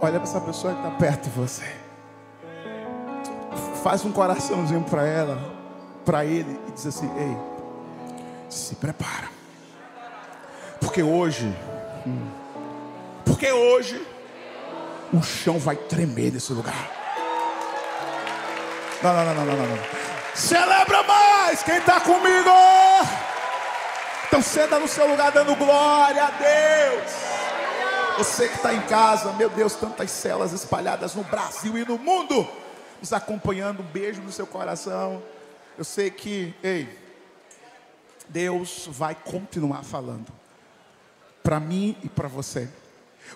Olha para essa pessoa que está perto de você. Faz um coraçãozinho para ela, para ele, e diz assim: Ei, se prepara. Porque hoje, hum, porque hoje, o chão vai tremer nesse lugar. Não, não, não, não, não, não. Celebra mais quem está comigo. Então senta no seu lugar dando glória a Deus. Você que está em casa, meu Deus, tantas celas espalhadas no Brasil e no mundo, nos acompanhando, um beijo no seu coração. Eu sei que, ei, Deus vai continuar falando para mim e para você.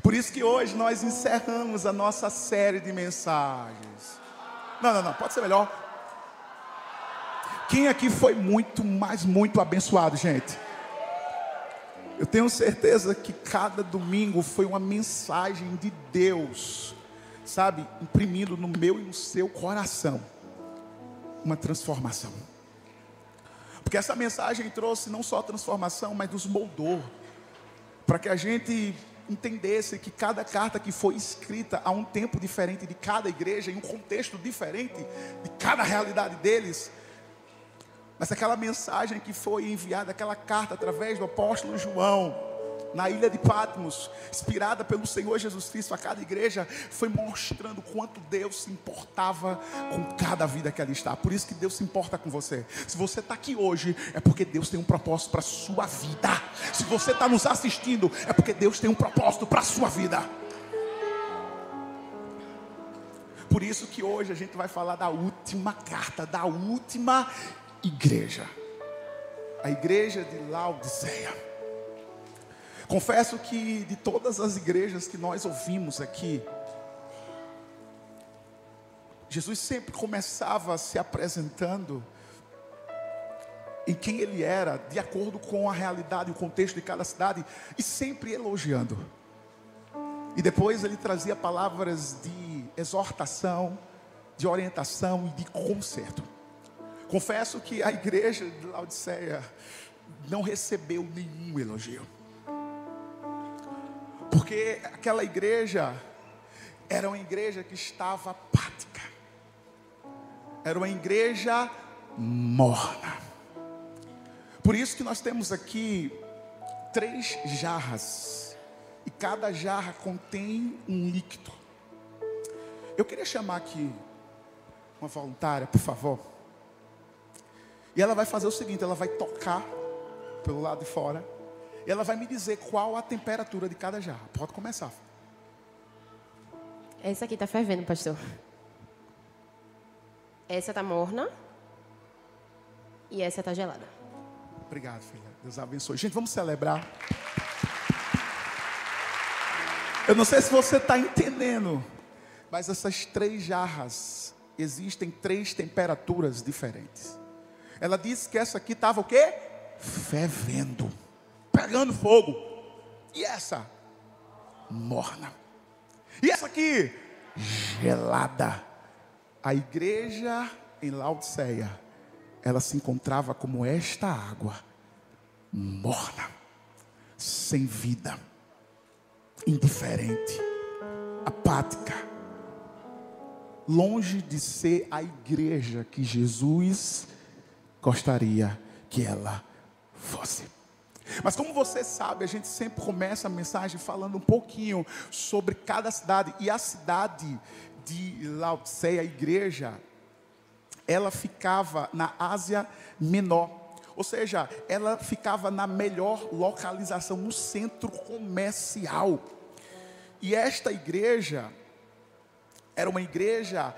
Por isso que hoje nós encerramos a nossa série de mensagens. Não, não, não, pode ser melhor. Quem aqui foi muito, mas muito abençoado, gente? Eu tenho certeza que cada domingo foi uma mensagem de Deus, sabe, imprimindo no meu e no seu coração uma transformação. Porque essa mensagem trouxe não só transformação, mas nos moldou, para que a gente entendesse que cada carta que foi escrita a um tempo diferente de cada igreja, em um contexto diferente de cada realidade deles, mas aquela mensagem que foi enviada, aquela carta através do apóstolo João, na ilha de Patmos, inspirada pelo Senhor Jesus Cristo a cada igreja, foi mostrando quanto Deus se importava com cada vida que ali está. Por isso que Deus se importa com você. Se você está aqui hoje, é porque Deus tem um propósito para a sua vida. Se você está nos assistindo, é porque Deus tem um propósito para a sua vida. Por isso que hoje a gente vai falar da última carta, da última igreja. A igreja de Laodiceia. Confesso que de todas as igrejas que nós ouvimos aqui, Jesus sempre começava se apresentando em quem ele era, de acordo com a realidade, o contexto de cada cidade, e sempre elogiando. E depois ele trazia palavras de exortação, de orientação e de conserto. Confesso que a igreja de Laodiceia não recebeu nenhum elogio. Porque aquela igreja era uma igreja que estava apática. Era uma igreja morna. Por isso que nós temos aqui três jarras. E cada jarra contém um líquido. Eu queria chamar aqui uma voluntária, por favor. E ela vai fazer o seguinte: ela vai tocar pelo lado de fora. E ela vai me dizer qual a temperatura de cada jarra. Pode começar. Essa aqui está fervendo, pastor. Essa está morna. E essa está gelada. Obrigado, filha. Deus abençoe. Gente, vamos celebrar. Eu não sei se você está entendendo, mas essas três jarras existem três temperaturas diferentes. Ela disse que essa aqui estava o quê? Fervendo, pegando fogo. E essa? Morna. E essa aqui? Gelada. A igreja em Laodiceia, ela se encontrava como esta água, morna, sem vida, indiferente, apática, longe de ser a igreja que Jesus gostaria que ela fosse. Mas como você sabe, a gente sempre começa a mensagem falando um pouquinho sobre cada cidade. E a cidade de Laodiceia, a igreja, ela ficava na Ásia Menor. Ou seja, ela ficava na melhor localização, no centro comercial. E esta igreja era uma igreja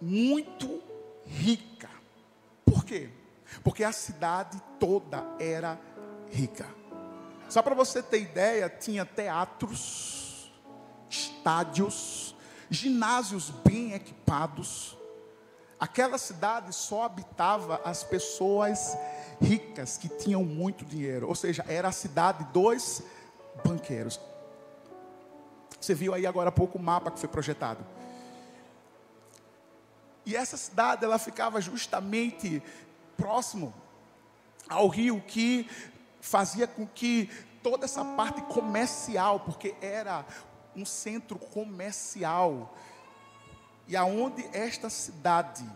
muito rica. Quê? Porque a cidade toda era rica. Só para você ter ideia, tinha teatros, estádios, ginásios bem equipados. Aquela cidade só habitava as pessoas ricas que tinham muito dinheiro, ou seja, era a cidade dos banqueiros. Você viu aí agora há pouco o mapa que foi projetado. E essa cidade ela ficava justamente próximo ao rio que fazia com que toda essa parte comercial, porque era um centro comercial. E aonde esta cidade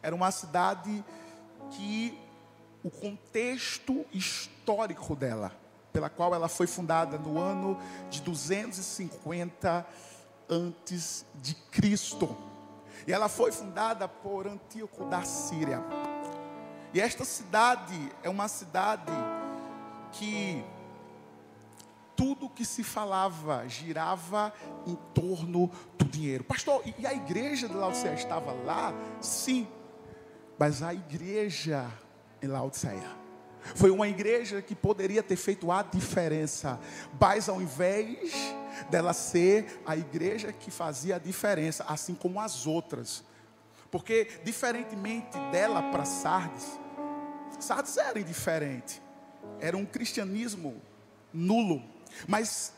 era uma cidade que o contexto histórico dela, pela qual ela foi fundada no ano de 250 antes de Cristo. E ela foi fundada por Antíoco da Síria. E esta cidade é uma cidade que tudo que se falava girava em torno do dinheiro. Pastor, e a igreja de Laodiceia estava lá? Sim, mas a igreja em Laodiceia foi uma igreja que poderia ter feito a diferença, mas ao invés dela ser a igreja que fazia a diferença, assim como as outras, porque diferentemente dela para Sardes, Sardes era indiferente, era um cristianismo nulo, mas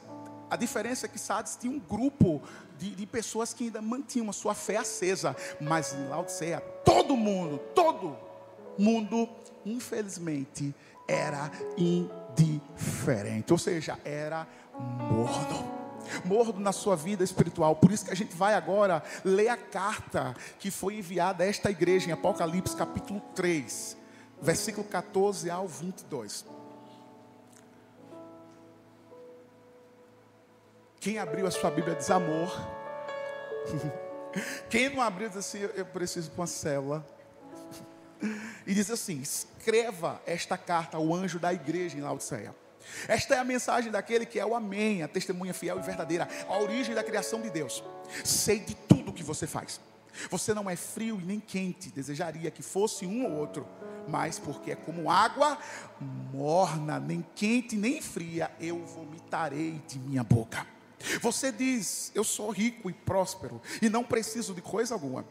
a diferença é que Sardes tinha um grupo de, de, pessoas que ainda mantinham a sua fé acesa, mas em Laodiceia, todo mundo, todo mundo, infelizmente, era indiferente, ou seja, era morno morno na sua vida espiritual. Por isso que a gente vai agora ler a carta que foi enviada a esta igreja em Apocalipse capítulo 3, versículo 14 ao 22. Quem abriu a sua Bíblia diz amor. Quem não abriu diz assim, eu preciso de uma célula. E diz assim: escreva esta carta ao anjo da igreja em Laodiceia. Esta é a mensagem daquele que é o Amém, a testemunha fiel e verdadeira, a origem da criação de Deus. Sei de tudo que você faz. Você não é frio e nem quente, desejaria que fosse um ou outro, mas porque é como água morna, nem quente nem fria, eu vomitarei de minha boca. Você diz: Eu sou rico e próspero e não preciso de coisa alguma.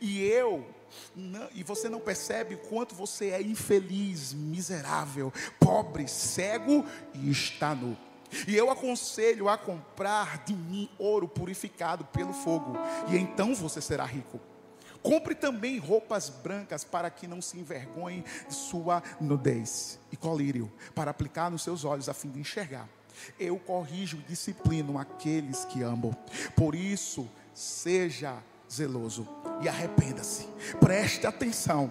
E eu, não, e você não percebe o quanto você é infeliz, miserável, pobre, cego e está nu. E eu aconselho a comprar de mim ouro purificado pelo fogo, e então você será rico. Compre também roupas brancas para que não se envergonhe de sua nudez, e colírio para aplicar nos seus olhos a fim de enxergar. Eu corrijo e disciplino aqueles que amam. Por isso, seja zeloso e arrependa-se. Preste atenção.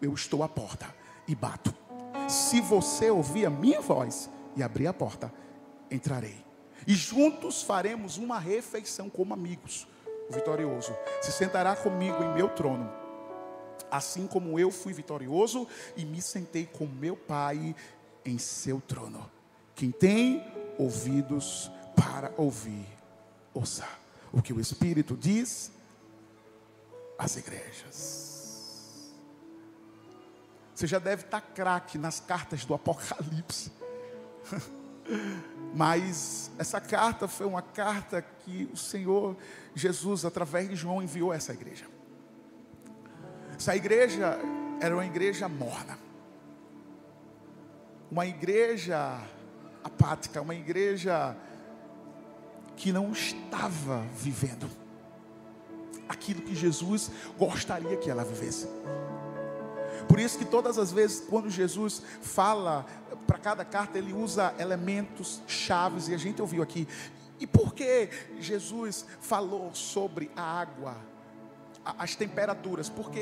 Eu estou à porta e bato. Se você ouvir a minha voz e abrir a porta, entrarei. E juntos faremos uma refeição como amigos. O vitorioso se sentará comigo em meu trono, assim como eu fui vitorioso e me sentei com meu Pai em seu trono. Quem tem ouvidos para ouvir, ouça o que o Espírito diz às igrejas. Você já deve estar craque nas cartas do Apocalipse. Mas essa carta foi uma carta que o Senhor Jesus, através de João, enviou a essa igreja. Essa igreja era uma igreja morna. Uma igreja apática, uma igreja que não estava vivendo aquilo que Jesus gostaria que ela vivesse. Por isso que todas as vezes quando Jesus fala para cada carta, ele usa elementos chaves e a gente ouviu aqui. E por que Jesus falou sobre a água, as temperaturas? Porque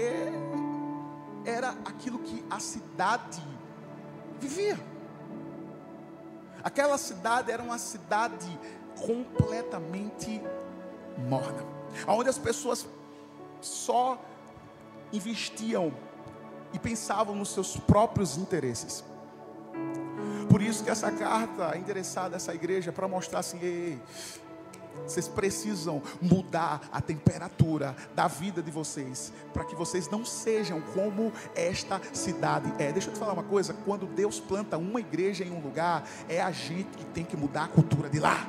era aquilo que a cidade vivia. Aquela cidade era uma cidade completamente morna, onde as pessoas só investiam e pensavam nos seus próprios interesses. Por isso que essa carta é endereçada a essa igreja para mostrar assim, ei, vocês precisam mudar a temperatura da vida de vocês, para que vocês não sejam como esta cidade é. Deixa eu te falar uma coisa: quando Deus planta uma igreja em um lugar, é a gente que tem que mudar a cultura de lá.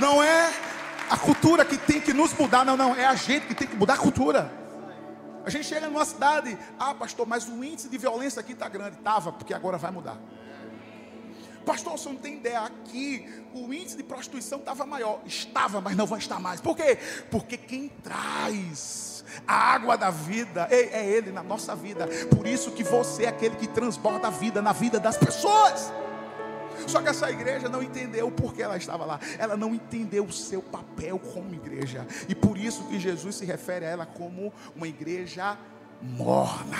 Não é a cultura que tem que nos mudar, não, não, é a gente que tem que mudar a cultura. A gente chega numa cidade, ah, pastor, mas o índice de violência aqui está grande. Estava, porque agora vai mudar. Pastor, você não tem ideia, aqui o índice de prostituição estava maior. Estava, mas não vai estar mais. Por quê? Porque quem traz a água da vida é Ele na nossa vida. Por isso que você é aquele que transborda a vida na vida das pessoas. Só que essa igreja não entendeu o porquê ela estava lá. Ela não entendeu o seu papel como igreja. E por isso que Jesus se refere a ela como uma igreja morna.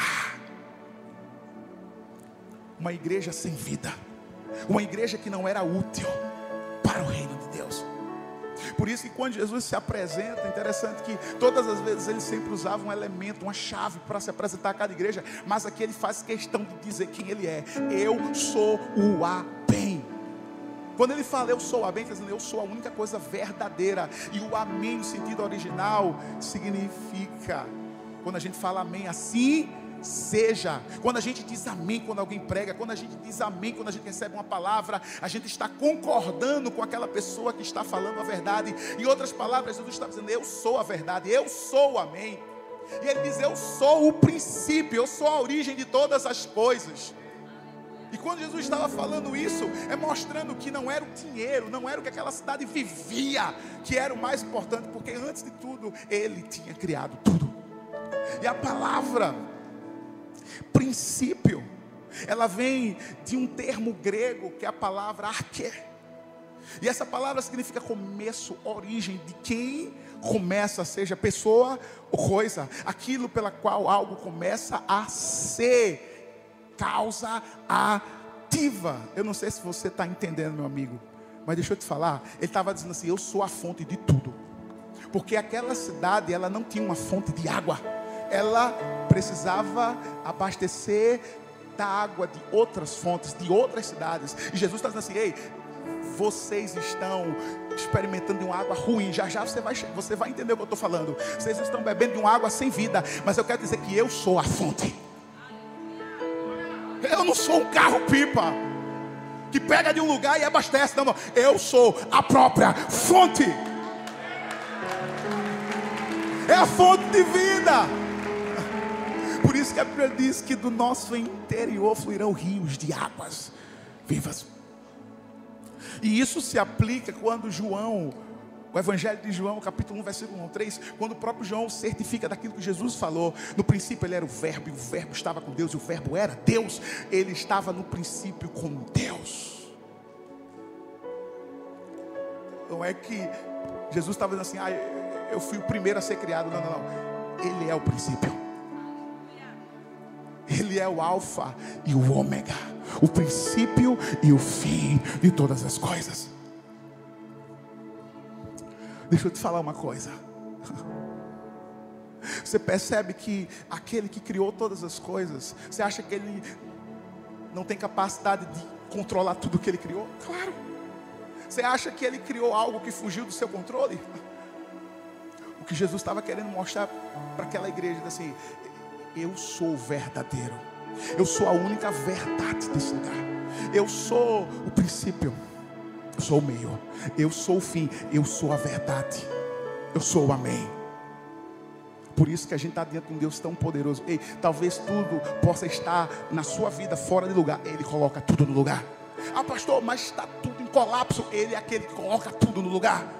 Uma igreja sem vida. Uma igreja que não era útil para o reino de Deus. Por isso que quando Jesus se apresenta, é interessante que todas as vezes ele sempre usava um elemento, uma chave para se apresentar a cada igreja, mas aqui ele faz questão de dizer quem ele é. Eu sou o A bem. Quando ele fala eu sou o Amém, dizendo eu sou a única coisa verdadeira. E o Amém, no sentido original, significa, quando a gente fala Amém assim, seja. Quando a gente diz amém quando alguém prega, quando a gente diz amém quando a gente recebe uma palavra, a gente está concordando com aquela pessoa que está falando a verdade. Em outras palavras, Jesus está dizendo: Eu sou a verdade, eu sou o amém. E ele diz: Eu sou o princípio, eu sou a origem de todas as coisas. E quando Jesus estava falando isso, é mostrando que não era o dinheiro, não era o que aquela cidade vivia, que era o mais importante, porque antes de tudo, ele tinha criado tudo. E a palavra princípio, ela vem de um termo grego que é a palavra arque. E essa palavra significa começo, origem de quem começa, seja pessoa ou coisa, aquilo pela qual algo começa a ser, causa ativa. Eu não sei se você está entendendo, meu amigo, mas deixa eu te falar. Ele estava dizendo assim: Eu sou a fonte de tudo, porque aquela cidade ela não tinha uma fonte de água ela precisava abastecer da água de outras fontes, de outras cidades. E Jesus está dizendo assim: ei, vocês estão experimentando uma água ruim. Já já você vai, você vai entender o que eu estou falando. Vocês estão bebendo de uma água sem vida. Mas eu quero dizer que eu sou a fonte. Eu não sou um carro-pipa que pega de um lugar e abastece. Não, não. Eu sou a própria fonte. É a fonte de vida. Por isso que a Bíblia diz que do nosso interior fluirão rios de águas vivas. E isso se aplica quando João, o Evangelho de João, capítulo 1, versículo 1, 3, quando o próprio João certifica daquilo que Jesus falou. No princípio ele era o Verbo, e o Verbo estava com Deus, e o Verbo era Deus. Ele estava no princípio com Deus. Não é que Jesus estava dizendo assim, ah, eu fui o primeiro a ser criado. Não, não, não. Ele é o princípio. Ele é o Alfa e o Ômega, o princípio e o fim de todas as coisas. Deixa eu te falar uma coisa. Você percebe que aquele que criou todas as coisas, você acha que ele não tem capacidade de controlar tudo que ele criou? Claro. Você acha que ele criou algo que fugiu do seu controle? O que Jesus estava querendo mostrar para aquela igreja, assim, eu sou verdadeiro. Eu sou a única verdade desse lugar. Eu sou o princípio. Eu sou o meio. Eu sou o fim. Eu sou a verdade. Eu sou o amém. Por isso que a gente está diante de um Deus tão poderoso. Ei, talvez tudo possa estar na sua vida fora de lugar. Ele coloca tudo no lugar. Ah, pastor, mas está tudo em colapso. Ele é aquele que coloca tudo no lugar.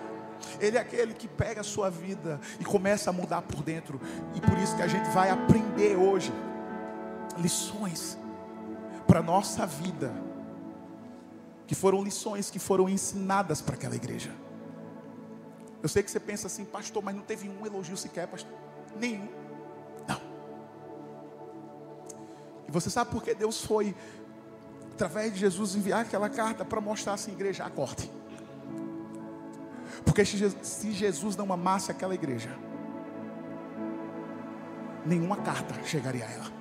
Ele é aquele que pega a sua vida e começa a mudar por dentro. E por isso que a gente vai aprender hoje lições para a nossa vida, que foram lições que foram ensinadas para aquela igreja. Eu sei que você pensa assim, pastor, mas não teve um elogio sequer, pastor. Nenhum. Não. E você sabe por que Deus foi, através de Jesus, enviar aquela carta para mostrar assim, igreja, acorde. Porque se Jesus não amasse aquela igreja, nenhuma carta chegaria a ela.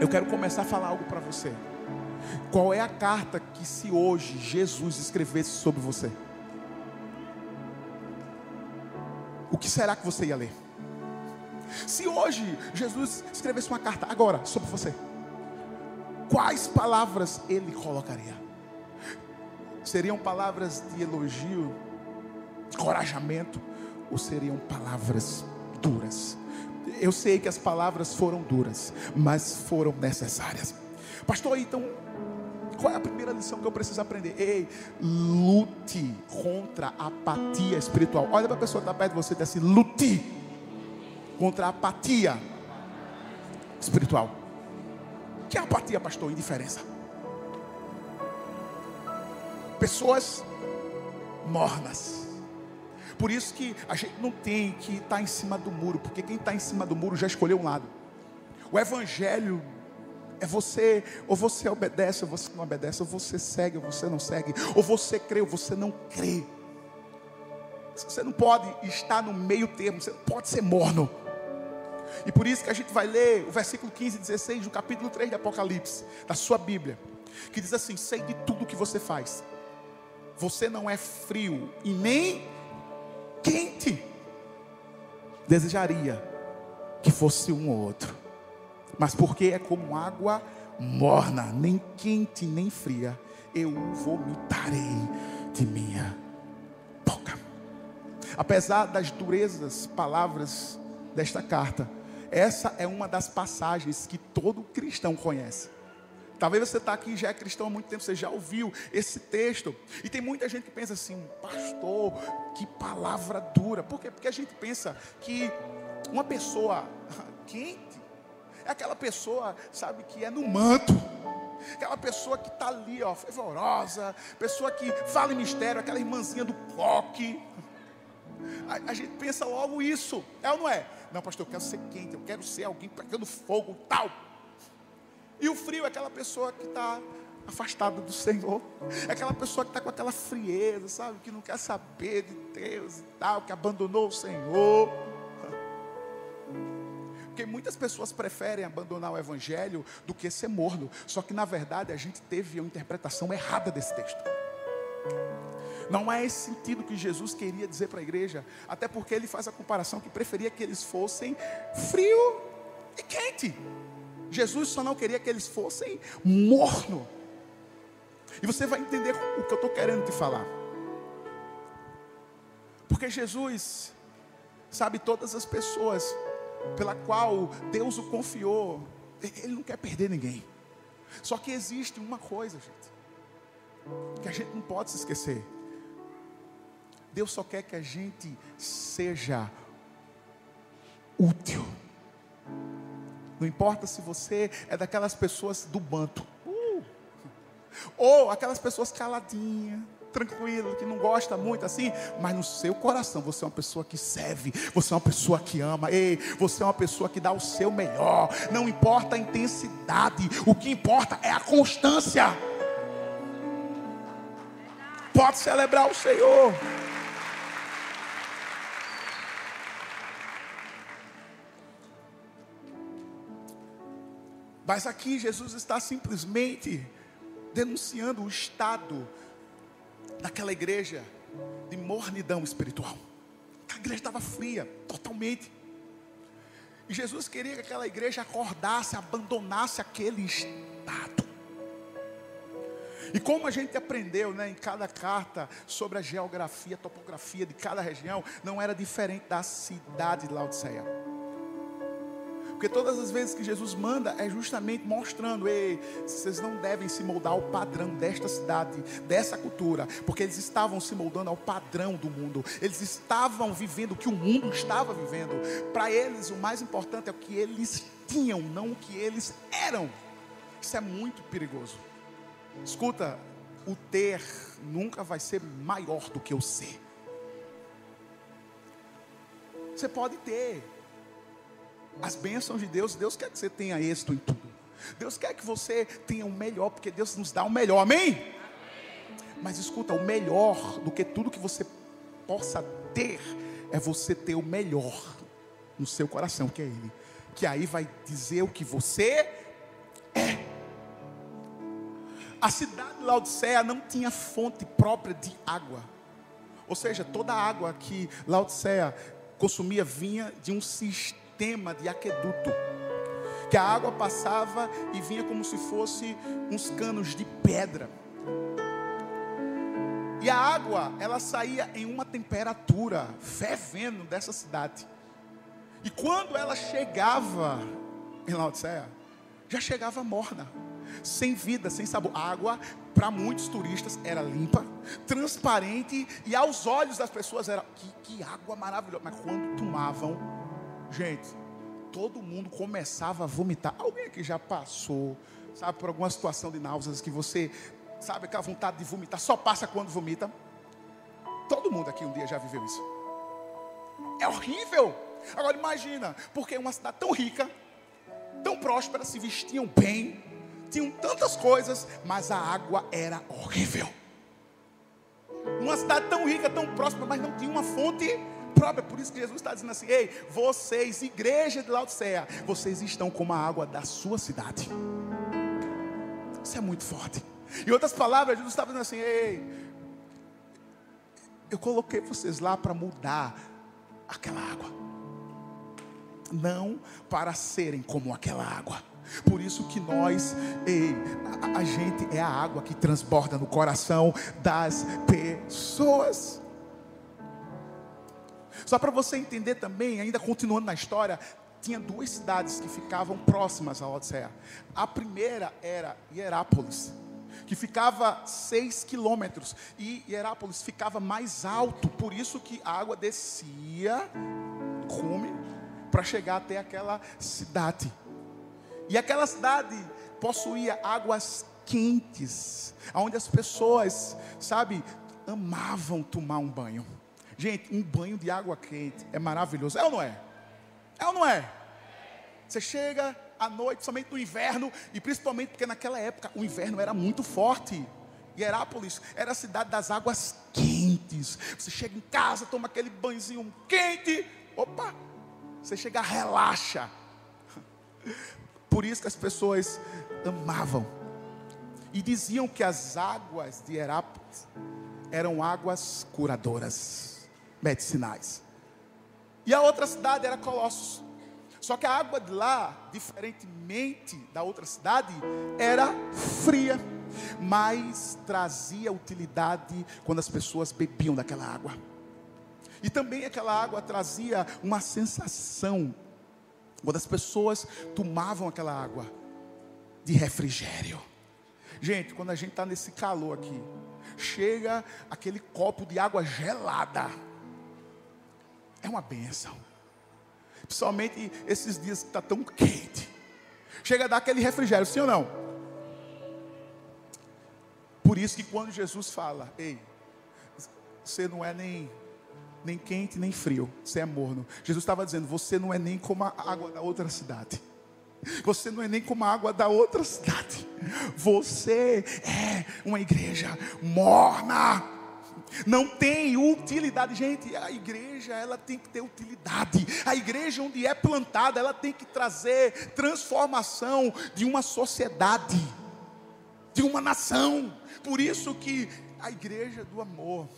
Eu quero começar a falar algo para você. Qual é a carta que, se hoje Jesus escrevesse sobre você, o que será que você ia ler? Se hoje Jesus escrevesse uma carta agora sobre você, quais palavras ele colocaria? Seriam palavras de elogio, encorajamento, ou seriam palavras duras? Eu sei que as palavras foram duras, mas foram necessárias. Pastor, então, qual é a primeira lição que eu preciso aprender? Ei, lute contra a apatia espiritual. Olha para a pessoa que está perto de você e diz assim: lute contra a apatia espiritual. Que é apatia, pastor? Indiferença. Pessoas mornas. Por isso que a gente não tem que estar em cima do muro, porque quem está em cima do muro já escolheu um lado. O evangelho é você, ou você obedece, ou você não obedece, ou você segue, ou você não segue, ou você crê, ou você não crê. Você não pode estar no meio termo, você não pode ser morno. E por isso que a gente vai ler o versículo 15 e 16 do capítulo 3 de Apocalipse, da sua Bíblia, que diz assim: Sei de tudo que você faz, você não é frio e nem quente. Desejaria que fosse um ou outro, mas porque é como água morna, nem quente nem fria, eu vomitarei de minha boca. Apesar das durezas palavras desta carta, essa é uma das passagens que todo cristão conhece. Talvez você está aqui já é cristão há muito tempo, você já ouviu esse texto. E tem muita gente que pensa assim, pastor, que palavra dura. Por quê? Porque a gente pensa que uma pessoa quente é aquela pessoa, sabe, que é no manto. Aquela pessoa que está ali, ó, fervorosa, pessoa que fala em mistério, aquela irmãzinha do coque. A, a, gente pensa logo isso, é ou não é? Não, pastor, eu quero ser quente, eu quero ser alguém pegando fogo, tal. E o frio é aquela pessoa que está afastada do Senhor. É aquela pessoa que está com aquela frieza, sabe? Que não quer saber de Deus e tal, que abandonou o Senhor. Porque muitas pessoas preferem abandonar o Evangelho do que ser morno. Só que na verdade a gente teve uma interpretação errada desse texto. Não é esse sentido que Jesus queria dizer para a igreja, até porque ele faz a comparação que preferia que eles fossem frio e quente. Jesus só não queria que eles fossem morno. E você vai entender o que eu estou querendo te falar. Porque Jesus sabe todas as pessoas pela qual Deus o confiou. Ele não quer perder ninguém. Só que existe uma coisa, gente, que a gente não pode se esquecer. Deus só quer que a gente seja útil. Não importa se você é daquelas pessoas do banto. Uh, ou aquelas pessoas caladinhas, tranquilo, que não gosta muito assim, mas no seu coração você é uma pessoa que serve, você é uma pessoa que ama, ei, você é uma pessoa que dá o seu melhor. Não importa a intensidade, o que importa é a constância. Pode celebrar o Senhor. Mas aqui Jesus está simplesmente denunciando o estado daquela igreja de mornidão espiritual. A igreja estava fria, totalmente. E Jesus queria que aquela igreja acordasse, abandonasse aquele estado. E como a gente aprendeu né, em cada carta sobre a geografia, a topografia de cada região, não era diferente da cidade de Laodiceia. Porque todas as vezes que Jesus manda é justamente mostrando, ei, vocês não devem se moldar ao padrão desta cidade, dessa cultura, porque eles estavam se moldando ao padrão do mundo. Eles estavam vivendo o que o mundo estava vivendo. Para eles o mais importante é o que eles tinham, não o que eles eram. Isso é muito perigoso. Escuta, o ter nunca vai ser maior do que o ser. Você pode ter, as bênçãos de Deus, Deus quer que você tenha êxito em tudo. Deus quer que você tenha o melhor, porque Deus nos dá o melhor, amém? amém? Mas escuta, o melhor do que tudo que você possa ter, é você ter o melhor no seu coração, que é Ele. Que aí vai dizer o que você é. A cidade de Laodiceia não tinha fonte própria de água. Ou seja, toda a água que Laodiceia consumia vinha de um sistema sistema de aqueduto, que a água passava e vinha como se fosse uns canos de pedra. E a água, ela saía em uma temperatura fervendo dessa cidade. E quando ela chegava em Laodiceia, já chegava morna, sem vida, sem sabor. A água, para muitos turistas, era limpa, transparente, e aos olhos das pessoas era que, que água maravilhosa. Mas quando tomavam, Gente, todo mundo começava a vomitar. Alguém aqui já passou, sabe, por alguma situação de náuseas que você sabe aquela vontade de vomitar, só passa quando vomita. Todo mundo aqui um dia já viveu isso. É horrível. Agora imagina, porque uma cidade tão rica, tão próspera, se vestiam bem, tinham tantas coisas, mas a água era horrível. Uma cidade tão rica, tão próspera, mas não tinha uma fonte própria. Por isso que Jesus está dizendo assim: Ei, vocês, igreja de Laodiceia, vocês estão como a água da sua cidade. Isso é muito forte. Em outras palavras, Jesus estava dizendo assim: Ei, eu coloquei vocês lá para mudar aquela água, não para serem como aquela água. Por isso que nós, ei, a, a gente é a água que transborda no coração das pessoas. Só para você entender também, ainda continuando na história, tinha duas cidades que ficavam próximas a Odisseia. A primeira era Hierápolis, que ficava seis quilômetros, e Hierápolis ficava mais alto, por isso que a água descia, come, para chegar até aquela cidade. E aquela cidade possuía águas quentes, onde as pessoas, sabe, amavam tomar um banho. Gente, um banho de água quente é maravilhoso, é ou não é? É ou não é? Você chega à noite, somente no inverno, e principalmente porque naquela época o inverno era muito forte. Hierápolis era a cidade das águas quentes. Você chega em casa, toma aquele banhozinho quente, opa, você chega, relaxa. Por isso que as pessoas amavam. E diziam que as águas de Herápolis eram águas curadoras, medicinais. E a outra cidade era Colossos. Só que a água de lá, diferentemente da outra cidade, era fria, mas trazia utilidade quando as pessoas bebiam daquela água. E também aquela água trazia uma sensação quando as pessoas tomavam aquela água de refrigério. Gente, quando a gente está nesse calor aqui, chega aquele copo de água gelada. É uma benção. Principalmente esses dias que está tão quente. Chega a dar aquele refrigério, sim ou não? Por isso que quando Jesus fala, ei, você não é nem nem quente, nem frio. Você é morno. Jesus estava dizendo: você não é nem como a água da outra cidade. Você não é nem como a água da outra cidade. Você é uma igreja morna. Não tem utilidade, gente. A igreja ela tem que ter utilidade. A igreja onde é plantada, ela tem que trazer transformação de uma sociedade, de uma nação. Por isso que a igreja do amor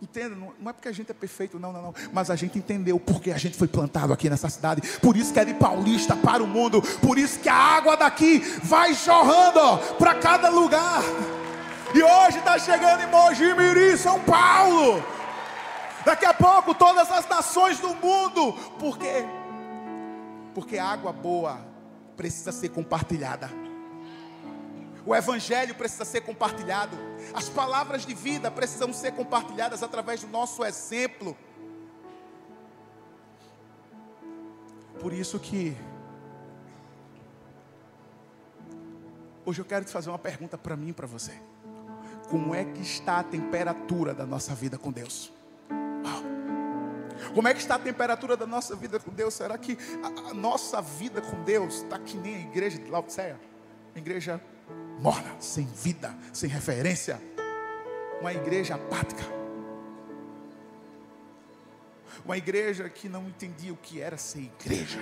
Entenda, não é porque a gente é perfeito, não, não, não. Mas a gente entendeu porque a gente foi plantado aqui nessa cidade. Por isso que é de paulista para o mundo. Por isso que a água daqui vai jorrando para cada lugar. E hoje está chegando em Mogi Mirim, São Paulo. Daqui a pouco todas as nações do mundo. Por quê? Porque água boa precisa ser compartilhada. O evangelho precisa ser compartilhado. As palavras de vida precisam ser compartilhadas através do nosso exemplo. Por isso que hoje eu quero te fazer uma pergunta para mim e para você. Como é que está a temperatura da nossa vida com Deus? Como é que está a temperatura da nossa vida com Deus? Será que a, a nossa vida com Deus está que nem a igreja de Laodiceia? Igreja morna, sem vida, sem referência. Uma igreja apática. Uma igreja que não entendia o que era ser igreja.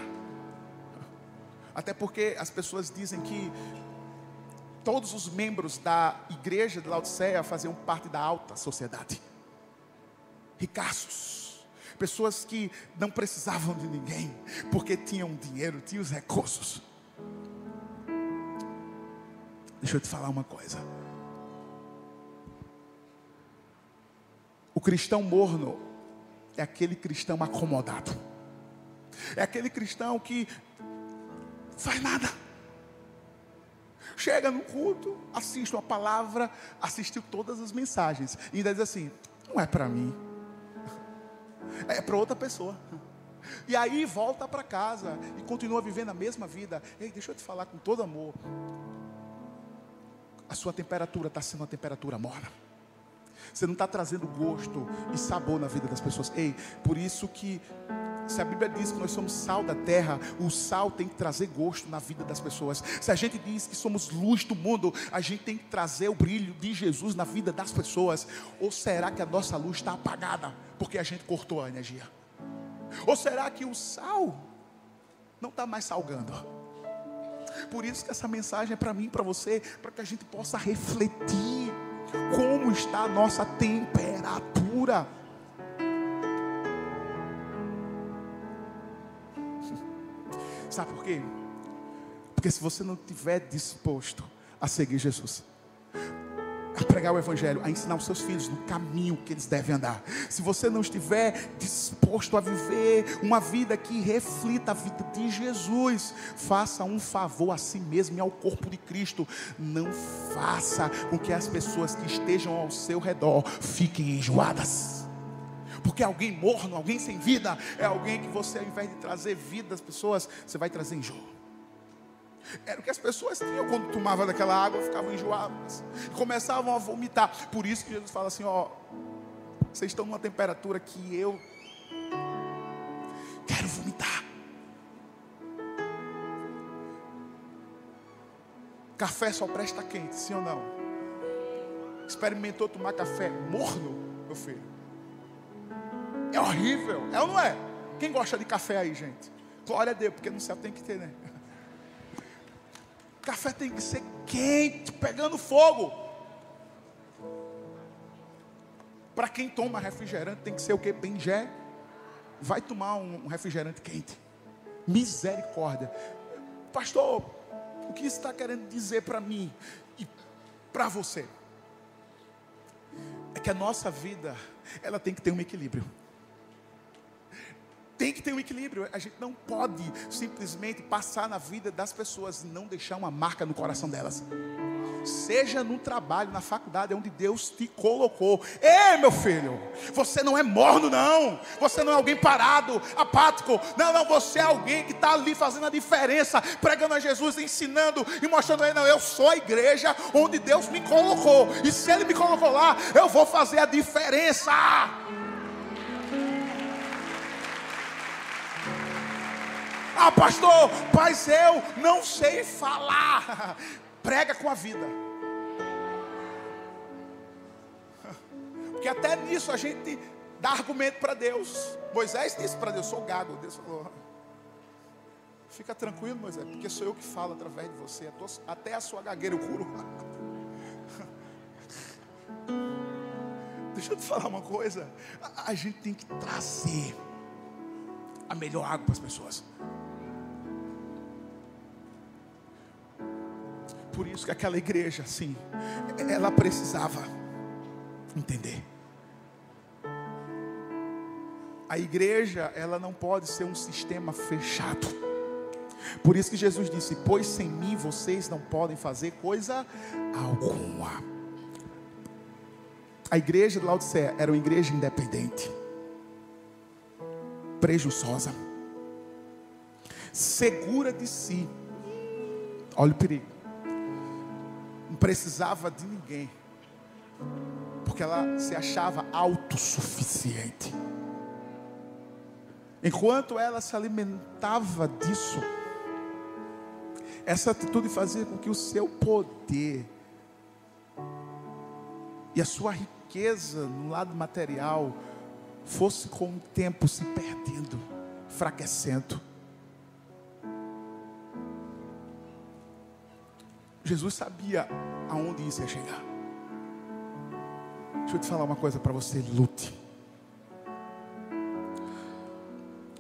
Até porque as pessoas dizem que todos os membros da igreja de Laodiceia faziam parte da alta sociedade. Ricaços, pessoas que não precisavam de ninguém, porque tinham dinheiro, tinham os recursos. Deixa eu te falar uma coisa. O cristão morno é aquele cristão acomodado. É aquele cristão que faz nada. Chega no culto, assiste uma palavra, assistiu todas as mensagens e ainda diz assim: não é para mim, é para outra pessoa. E aí volta para casa e continua vivendo a mesma vida. Ei, deixa eu te falar com todo amor. a sua temperatura está sendo uma temperatura morna. Você não está trazendo gosto e sabor na vida das pessoas. Ei, por isso que se a Bíblia diz que nós somos sal da terra, o sal tem que trazer gosto na vida das pessoas. Se a gente diz que somos luz do mundo, a gente tem que trazer o brilho de Jesus na vida das pessoas. Ou será que a nossa luz está apagada porque a gente cortou a energia? Ou será que o sal não está mais salgando? Por isso que essa mensagem é para mim, para você, para que a gente possa refletir como está a nossa temperatura. Sabe por quê? Porque se você não estiver disposto a seguir Jesus, a pregar o Evangelho, a ensinar os seus filhos no caminho que eles devem andar. Se você não estiver disposto a viver uma vida que reflita a vida de Jesus, faça um favor a si mesmo e ao corpo de Cristo. Não faça com que as pessoas que estejam ao seu redor fiquem enjoadas. Porque alguém morno, alguém sem vida, é alguém que você, ao invés de trazer vida às pessoas, você vai trazer enjoo. Era o que as pessoas tinham quando tomavam daquela água, ficavam enjoadas, começavam a vomitar. Por isso que Jesus fala assim: ó, vocês estão numa temperatura que eu quero vomitar. Café só presta quente, sim ou não? Experimentou tomar café morno, meu filho? É horrível, é ou não é? Quem gosta de café aí, gente? Glória a Deus, porque no céu tem que ter, né? Café tem que ser quente, pegando fogo. Para quem toma refrigerante tem que ser o que? Bengé. Vai tomar um refrigerante quente. Misericórdia. Pastor, o que está querendo dizer para mim e para você? É que a nossa vida, ela tem que ter um equilíbrio. Tem que ter um equilíbrio. A gente não pode simplesmente passar na vida das pessoas e não deixar uma marca no coração delas. Seja no trabalho, na faculdade, onde Deus te colocou. Ei, meu filho, você não é morno, não. Você não é alguém parado, apático. Não, não, você é alguém que está ali fazendo a diferença, pregando a Jesus, ensinando e mostrando a ele, não, eu sou a igreja onde Deus me colocou. E se Ele me colocou lá, eu vou fazer a diferença. Ah, pastor, mas eu não sei falar. Prega com a vida. Porque até nisso a gente dá argumento para Deus. Moisés disse para Deus: sou gago. Deus falou: Fica tranquilo, Moisés, porque sou eu que falo através de você. Até a sua gagueira eu curo. Deixa eu te falar uma coisa. A gente tem que trazer a melhor água para as pessoas. Por isso que aquela igreja, assim, ela precisava entender. A igreja, ela não pode ser um sistema fechado. Por isso que Jesus disse: Pois sem mim vocês não podem fazer coisa alguma. A igreja de Laodicea era uma igreja independente, prejuçosa, segura de si. Olha o perigo não precisava de ninguém, porque ela se achava autossuficiente. Enquanto ela se alimentava disso, essa atitude fazia com que o seu poder e a sua riqueza no lado material fosse com o tempo se perdendo, enfraquecendo. Jesus sabia aonde isso ia chegar. Deixa eu te falar uma coisa para você, lute.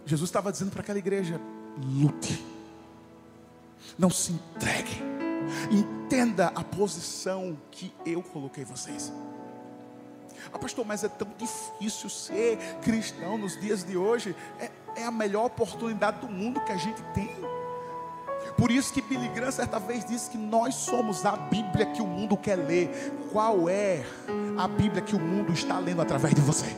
Jesus estava dizendo para aquela igreja: lute, não se entregue, entenda a posição que eu coloquei vocês. Ah, pastor, mas é tão difícil ser cristão nos dias de hoje. É, é a melhor oportunidade do mundo que a gente tem. Por isso que Billy Graham certa vez disse que nós somos a Bíblia que o mundo quer ler. Qual é a Bíblia que o mundo está lendo através de você?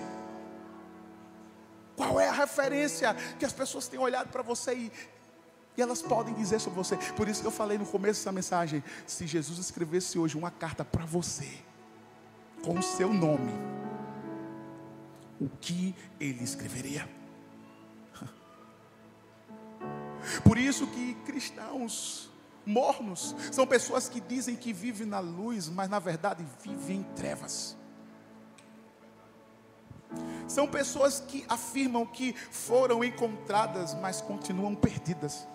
Qual é a referência que as pessoas têm olhado para você e E elas podem dizer sobre você. Por isso que eu falei no começo dessa mensagem: se Jesus escrevesse hoje uma carta para você, com o seu nome, o que ele escreveria? Por isso que cristãos mornos são pessoas que dizem que vivem na luz, mas na verdade vivem em trevas. São pessoas que afirmam que foram encontradas, mas continuam perdidas.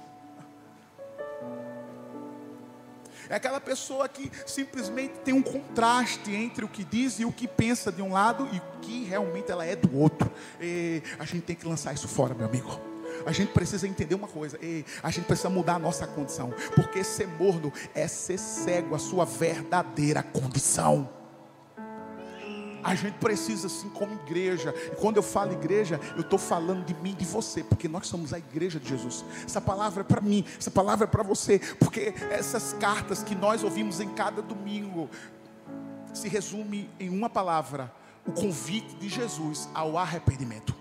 É aquela pessoa que simplesmente tem um contraste entre o que diz e o que pensa de um lado e o que realmente ela é do outro. E a gente tem que lançar isso fora, meu amigo. A gente precisa entender uma coisa, e a gente precisa mudar a nossa condição, porque ser morno é ser cego, a sua verdadeira condição. A gente precisa, assim como igreja, e quando eu falo igreja, eu estou falando de mim, de você, porque nós somos a igreja de Jesus. Essa palavra é para mim, essa palavra é para você, porque essas cartas que nós ouvimos em cada domingo se resume em uma palavra: o convite de Jesus ao arrependimento.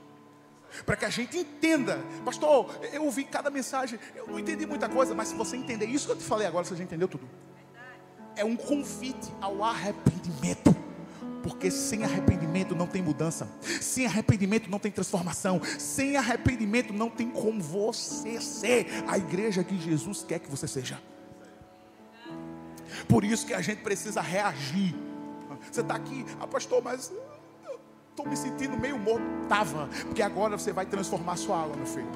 Para que a gente entenda, pastor, eu ouvi cada mensagem, eu não entendi muita coisa, mas se você entender isso que eu te falei agora, você já entendeu tudo. É um convite ao arrependimento. Porque sem arrependimento não tem mudança, sem arrependimento não tem transformação, sem arrependimento não tem como você ser a igreja que Jesus quer que você seja. Por isso que a gente precisa reagir. Você está aqui, ah, pastor, mas estou me sentindo meio morto. Tava, porque agora você vai transformar sua água, meu filho.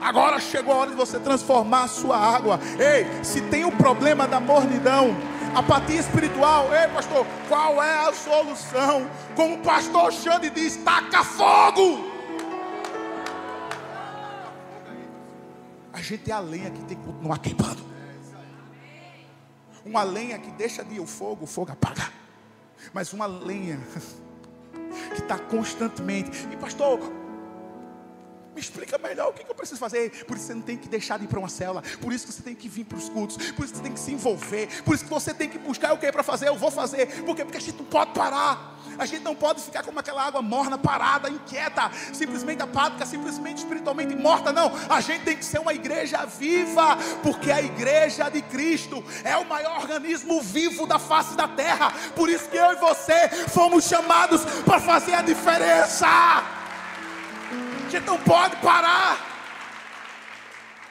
Agora chegou a hora de você transformar a sua água. Ei, se tem o problema da mornidão, apatia espiritual, ei pastor, qual é a solução? Como o pastor Xande diz, taca fogo. A gente é a lenha que tem que continuar queimando. Uma lenha que deixa de ir o fogo, o fogo apaga. Mas uma lenha que está constantemente. E pastor, me explica melhor o que, eu preciso fazer. Por isso você não tem que deixar de ir para uma cela. Por isso que você tem que vir para os cultos. Por isso que você tem que se envolver. Por isso que você tem que buscar o que para fazer. Eu vou fazer. Por quê? Porque a gente não pode parar. A gente não pode ficar como aquela água morna, parada, inquieta, simplesmente apática, simplesmente espiritualmente morta. Não. A gente tem que ser uma igreja viva. Porque a igreja de Cristo é o maior organismo vivo da face da terra. Por isso que eu e você fomos chamados para fazer a diferença. A gente não pode parar.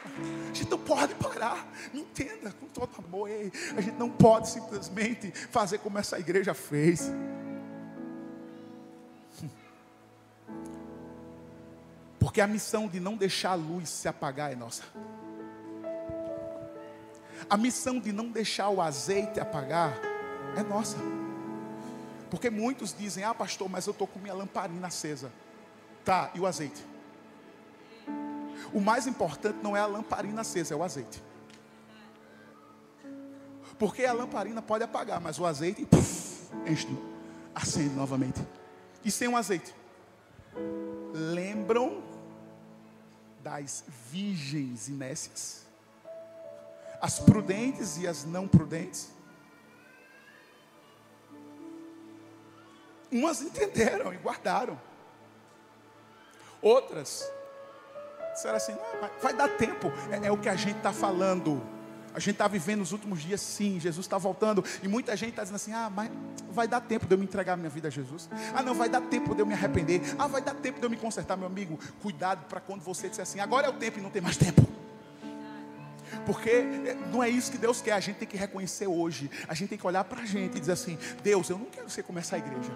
A gente não pode parar. Me entenda com todo amor. Ei, a gente não pode simplesmente fazer como essa igreja fez. Porque a missão de não deixar a luz se apagar é nossa. A missão de não deixar o azeite apagar é nossa. Porque muitos dizem: Ah, pastor, mas eu estou com minha lamparina acesa. Tá, e o azeite? O mais importante não é a lamparina acesa, é o azeite. Porque a lamparina pode apagar, mas o azeite puff, enche, acende novamente. E sem o azeite? Lembram das virgens inécias? As prudentes e as não prudentes? Umas entenderam e guardaram. Outras disseram assim: vai dar tempo, é, é o que a gente está falando. A gente está vivendo os últimos dias, sim. Jesus está voltando. E muita gente está dizendo assim: ah, mas vai dar tempo de eu me entregar a minha vida a Jesus. Ah, não, vai dar tempo de eu me arrepender. Ah, vai dar tempo de eu me consertar, meu amigo. Cuidado para quando você disser assim: agora é o tempo e não tem mais tempo. Porque é, não é isso que Deus quer. A gente tem que reconhecer hoje. A gente tem que olhar para a gente e dizer assim: Deus, eu não quero ser como essa igreja.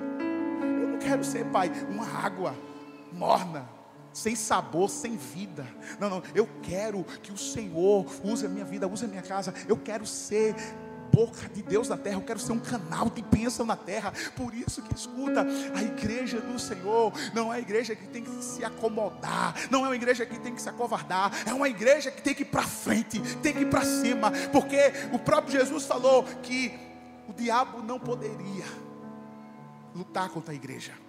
Eu não quero ser, Pai, uma água morna sem sabor, sem vida. Não, não, eu quero que o Senhor use a minha vida, use a minha casa. Eu quero ser boca de Deus na terra, eu quero ser um canal de bênção na terra. Por isso que escuta, a igreja do Senhor não é a igreja que tem que se acomodar, não é uma igreja que tem que se acovardar, é uma igreja que tem que ir para frente, tem que ir para cima, porque o próprio Jesus falou que o diabo não poderia lutar contra a igreja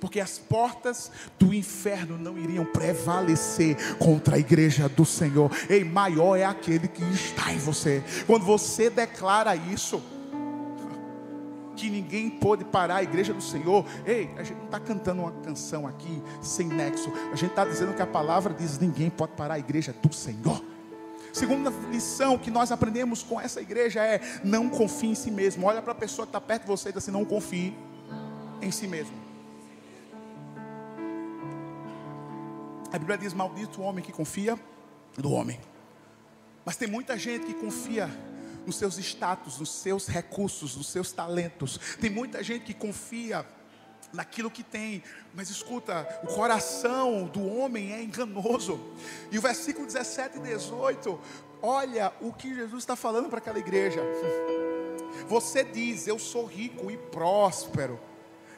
porque as portas do inferno não iriam prevalecer contra a igreja do Senhor. Ei, maior é aquele que está em você. Quando você declara isso, que ninguém pôde parar a igreja do Senhor. Ei, a gente não está cantando uma canção aqui sem nexo. A gente está dizendo que a palavra diz: ninguém pode parar a igreja do Senhor. Segunda lição que nós aprendemos com essa igreja é: não confie em si mesmo. Olha para a pessoa que está perto de você e diz assim: não confie em si mesmo. A Bíblia diz: maldito o homem que confia no homem. Mas tem muita gente que confia nos seus status, nos seus recursos, nos seus talentos. Tem muita gente que confia naquilo que tem, mas escuta, o coração do homem é enganoso. E o versículo 17 e 18, olha o que Jesus está falando para aquela igreja. Você diz: Eu sou rico e próspero,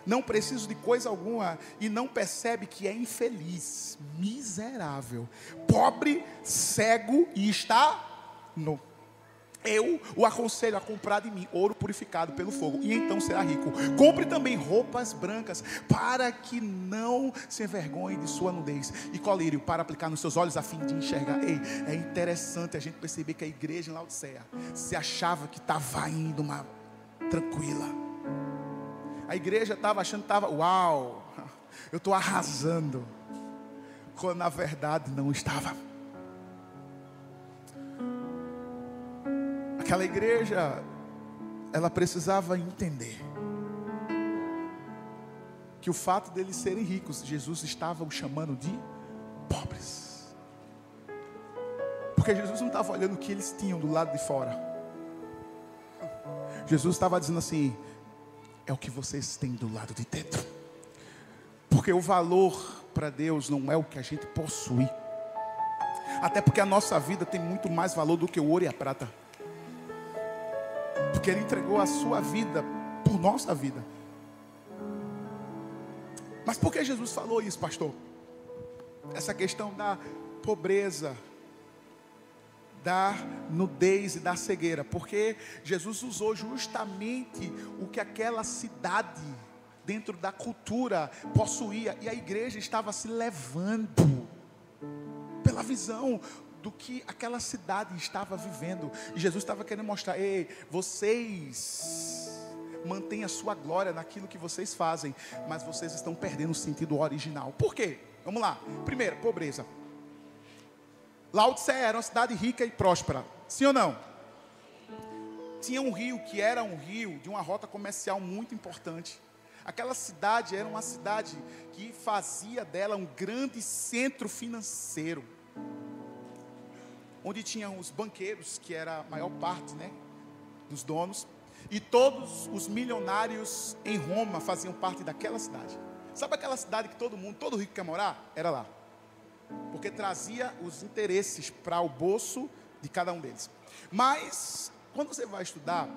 não preciso de coisa alguma, e não percebe que é infeliz, miserável, pobre, cego e está no eu o aconselho a comprar de mim ouro purificado pelo fogo, e então será rico. Compre também roupas brancas, para que não se envergonhe de sua nudez, e colírio para aplicar nos seus olhos a fim de enxergar. Ei, é interessante a gente perceber que a igreja em Laodiceia se achava que estava indo uma tranquila. A igreja estava achando que estava, uau, eu estou arrasando, quando na verdade não estava. Aquela igreja, ela precisava entender que o fato deles serem ricos, Jesus estava os chamando de pobres. Porque Jesus não estava olhando o que eles tinham do lado de fora. Jesus estava dizendo assim: é o que vocês têm do lado de dentro. Porque o valor para Deus não é o que a gente possui. Até porque a nossa vida tem muito mais valor do que o ouro e a prata porque Ele entregou a sua vida por nossa vida. Mas por que Jesus falou isso, pastor? Essa questão da pobreza, da nudez e da cegueira, porque Jesus usou justamente o que aquela cidade, dentro da cultura, possuía, e a igreja estava se levando pela visão do que aquela cidade estava vivendo. E Jesus estava querendo mostrar: ei, vocês mantêm a sua glória naquilo que vocês fazem, mas vocês estão perdendo o sentido original. Por quê? Vamos lá. Primeiro, pobreza. Laodiceia era uma cidade rica e próspera. Sim ou não? Tinha um rio que era um rio de uma rota comercial muito importante. Aquela cidade era uma cidade que fazia dela um grande centro financeiro onde tinham os banqueiros, que era a maior parte né, dos donos, e todos os milionários em Roma faziam parte daquela cidade. Sabe aquela cidade que todo mundo, todo rico quer morar? Era lá. Porque trazia os interesses para o bolso de cada um deles. Mas, quando você vai estudar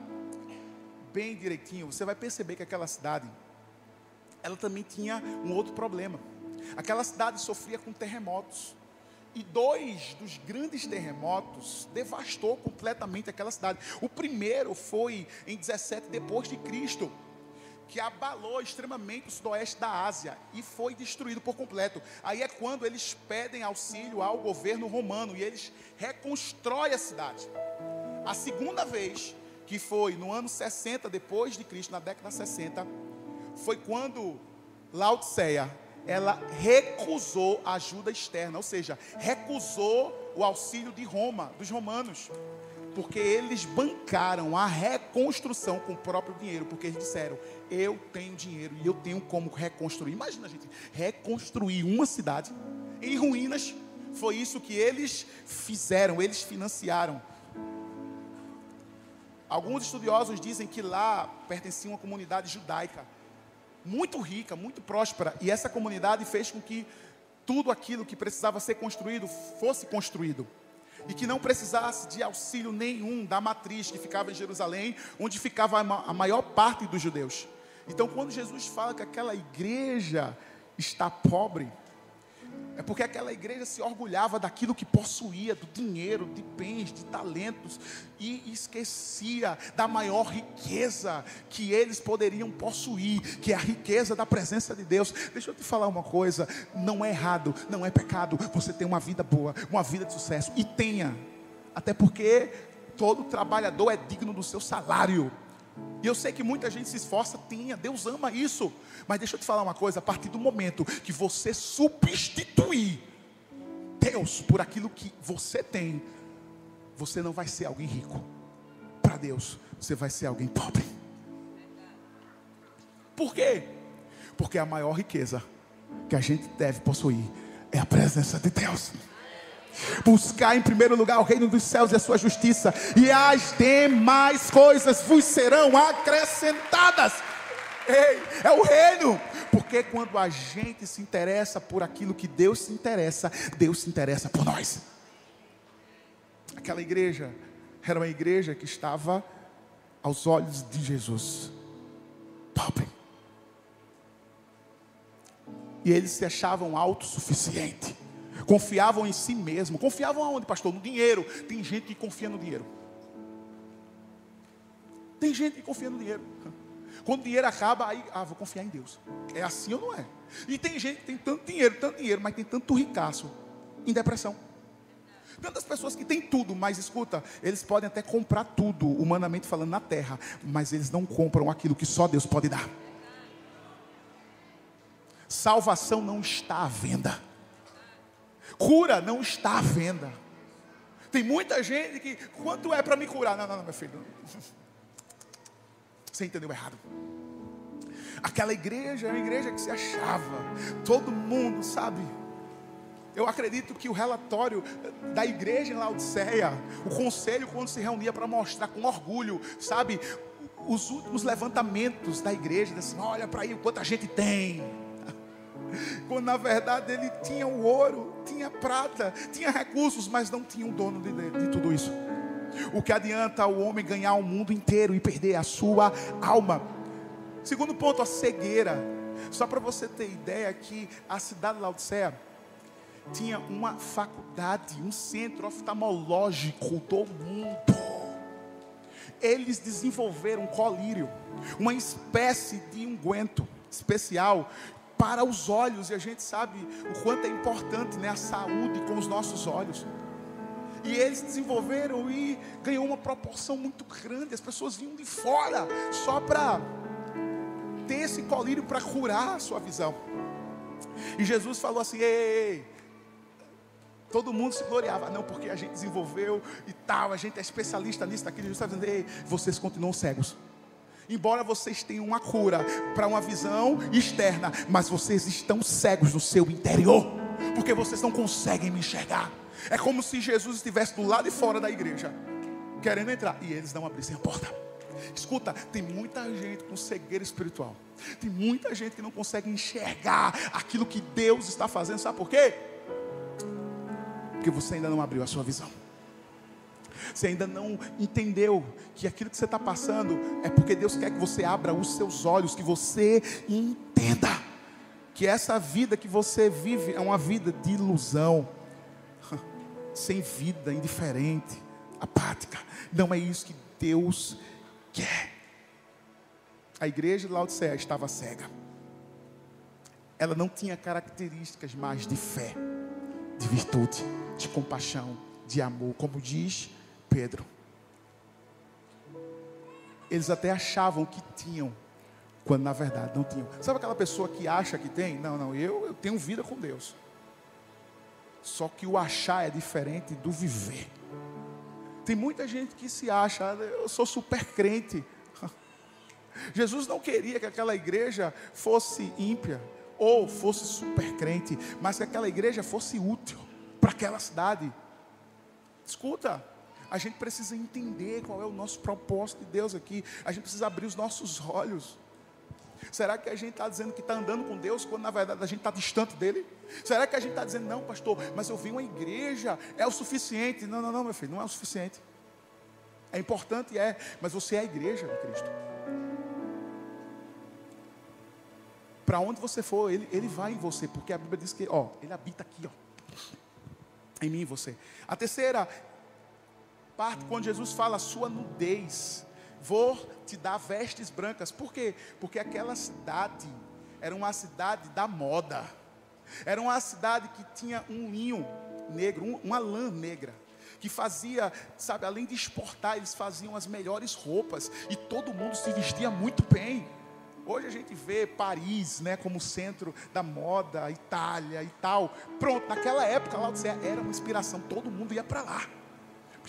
bem direitinho, você vai perceber que aquela cidade, ela também tinha um outro problema. Aquela cidade sofria com terremotos. E dois dos grandes terremotos devastou completamente aquela cidade. O primeiro foi em 17 depois de Cristo, que abalou extremamente o sudoeste da Ásia e foi destruído por completo. Aí é quando eles pedem auxílio ao governo romano e eles reconstroem a cidade. A segunda vez, que foi no ano 60 depois de Cristo, na década 60, foi quando Laodiceia ela recusou ajuda externa, ou seja, recusou o auxílio de Roma, dos romanos, porque eles bancaram a reconstrução com o próprio dinheiro, porque eles disseram: Eu tenho dinheiro e eu tenho como reconstruir. Imagina, gente, reconstruir uma cidade em ruínas. Foi isso que eles fizeram, eles financiaram. Alguns estudiosos dizem que lá pertencia uma comunidade judaica muito rica, muito próspera, e essa comunidade fez com que tudo aquilo que precisava ser construído fosse construído. E que não precisasse de auxílio nenhum da matriz que ficava em Jerusalém, onde ficava a maior parte dos judeus. Então, quando Jesus fala que aquela igreja está pobre, é porque aquela igreja se orgulhava daquilo que possuía, do dinheiro, de bens, de talentos, e esquecia da maior riqueza que eles poderiam possuir, que é a riqueza da presença de Deus. Deixa eu te falar uma coisa: não é errado, não é pecado você ter uma vida boa, uma vida de sucesso, e tenha, até porque todo trabalhador é digno do seu salário. E eu sei que muita gente se esforça, tinha, Deus ama isso. Mas deixa eu te falar uma coisa: a partir do momento que você substituir Deus por aquilo que você tem, você não vai ser alguém rico. Para Deus, você vai ser alguém pobre. Por quê? Porque a maior riqueza que a gente deve possuir é a presença de Deus. Buscar em primeiro lugar o reino dos céus e a sua justiça, e as demais coisas vos serão acrescentadas. Ei, é o reino. Porque quando a gente se interessa por aquilo que Deus se interessa, Deus se interessa por nós. Aquela igreja era uma igreja que estava aos olhos de Jesus pobre. E eles se achavam autossuficientes. Confiavam em si mesmo. Confiavam aonde, pastor? No dinheiro. Tem gente que confia no dinheiro. Tem gente que confia no dinheiro. Quando o dinheiro acaba, aí, ah, vou confiar em Deus. É assim ou não é? E tem gente que tem tanto dinheiro, tanto dinheiro, mas tem tanto ricaço em depressão. Tantas pessoas que têm tudo, mas escuta, eles podem até comprar tudo, humanamente falando, na terra, mas eles não compram aquilo que só Deus pode dar. Salvação não está à venda. Cura não está à venda. Tem muita gente que, quanto é para me curar? Não, não, não, meu filho. Você entendeu errado. Aquela igreja uma igreja que se achava, todo mundo, sabe? Eu acredito que o relatório da igreja em Laodiceia, o conselho, quando se reunia para mostrar com orgulho, sabe, os últimos levantamentos da igreja, assim, olha para aí o quanto a gente tem quando na verdade ele tinha o ouro, tinha prata, tinha recursos, mas não tinha um dono de, de tudo isso. O que adianta o homem ganhar o mundo inteiro e perder a sua alma? Segundo ponto, a cegueira. Só para você ter ideia que a cidade de Laodicea tinha uma faculdade, um centro oftalmológico do mundo. Eles desenvolveram um colírio, uma espécie de unguento especial para os olhos, e a gente sabe o quanto é importante né, a saúde com os nossos olhos. E eles desenvolveram e ganhou uma proporção muito grande. As pessoas vinham de fora só para ter esse colírio para curar a sua visão. E Jesus falou assim: ei, ei, ei. Todo mundo se gloriava, não, porque a gente desenvolveu e tal, a gente é especialista nisso, naquilo. Jesus está dizendo: ei, vocês continuam cegos. Embora vocês tenham uma cura para uma visão externa, mas vocês estão cegos no seu interior, porque vocês não conseguem me enxergar. É como se Jesus estivesse do lado de fora da igreja, querendo entrar, e eles não abrissem a porta. Escuta, tem muita gente com cegueira espiritual. Tem muita gente que não consegue enxergar aquilo que Deus está fazendo. Sabe por quê? Porque você ainda não abriu a sua visão. Você ainda não entendeu que aquilo que você está passando é porque Deus quer que você abra os seus olhos, que você entenda que essa vida que você vive é uma vida de ilusão, sem vida, indiferente, apática. Não é isso que Deus quer. A igreja de Laodicea estava cega. Ela não tinha características mais de fé, de virtude, de compaixão, de amor, como diz Pedro. Eles até achavam que tinham, quando na verdade não tinham. Sabe aquela pessoa que acha que tem? Não, não, eu, eu tenho vida com Deus. Só que o achar é diferente do viver. Tem muita gente que se acha, eu sou super crente. Jesus não queria que aquela igreja fosse ímpia ou fosse super crente, mas que aquela igreja fosse útil para aquela cidade. Escuta, a gente precisa entender qual é o nosso propósito de Deus aqui. A gente precisa abrir os nossos olhos. Será que a gente está dizendo que está andando com Deus quando na verdade a gente está distante dele? Será que a gente está dizendo, não, pastor, mas eu vim uma igreja, é o suficiente? Não, não, não, meu filho, não é o suficiente. É importante, é, mas você é a igreja de Cristo. Para onde você for, ele, ele vai em você, porque a Bíblia diz que, ó, ele habita aqui, ó, em mim e você. A terceira parte, quando Jesus fala a sua nudez, vou te dar vestes brancas. Por quê? Porque aquela cidade era uma cidade da moda. Era uma cidade que tinha um linho negro, uma lã negra. que fazia, sabe, além de exportar, eles faziam as melhores roupas e todo mundo se vestia muito bem. Hoje a gente vê Paris, né, como centro da moda, Itália e tal. Pronto, naquela época lá era uma inspiração, todo mundo ia para lá.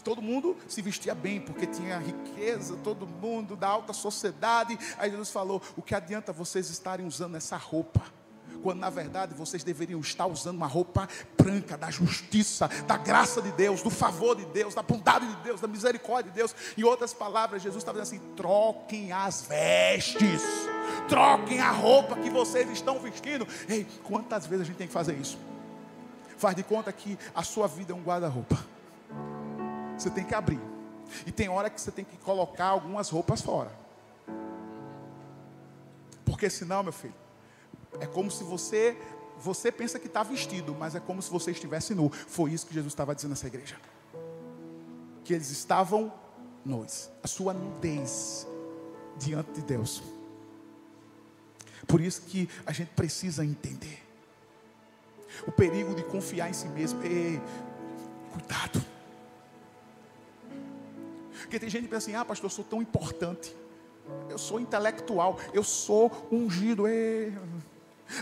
Todo mundo se vestia bem, porque tinha riqueza, todo mundo da alta sociedade. Aí Jesus falou: o que adianta vocês estarem usando essa roupa? quando na verdade vocês deveriam estar usando uma roupa branca da justiça, da graça de Deus, do favor de Deus, da bondade de Deus, da misericórdia de Deus. Em outras palavras, Jesus estava dizendo assim: troquem as vestes, troquem a roupa que vocês estão vestindo. Ei, quantas vezes a gente tem que fazer isso? Faz de conta que a sua vida é um guarda-roupa. Você tem que abrir. E tem hora que você tem que colocar algumas roupas fora. Porque senão, meu filho, é como se você, você pensa que está vestido, mas é como se você estivesse nu. Foi isso que Jesus estava dizendo nessa igreja. Que eles estavam nus. A sua nudez diante de Deus. Por isso que a gente precisa entender. O perigo de confiar em si mesmo. Ei, cuidado. Porque tem gente que pensa assim: ah, pastor, eu sou tão importante. Eu sou intelectual. Eu sou ungido. Ei.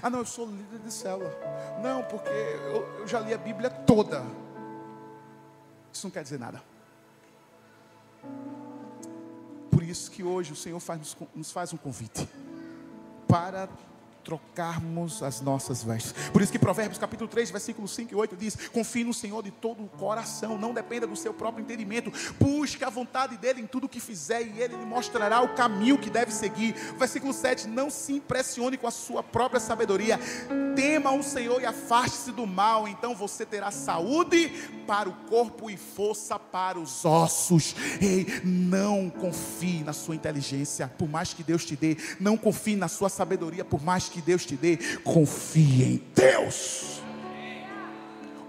Ah, não, eu sou líder de célula. Não, porque eu, eu já li a Bíblia toda. Isso não quer dizer nada. Por isso que hoje o Senhor faz, nos faz um convite para trocarmos as nossas vestes. Por isso que Provérbios capítulo 3, versículo 5 e 8 diz: Confie no Senhor de todo o coração, não dependa do seu próprio entendimento. Busque a vontade dele em tudo que fizer e ele lhe mostrará o caminho que deve seguir. Versículo 7: Não se impressione com a sua própria sabedoria. Tema o Senhor e afaste-se do mal, então você terá saúde para o corpo e força para os ossos. Ei, não confie na sua inteligência, por mais que Deus te dê, não confie na sua sabedoria, por mais que que Deus te dê, confie em Deus.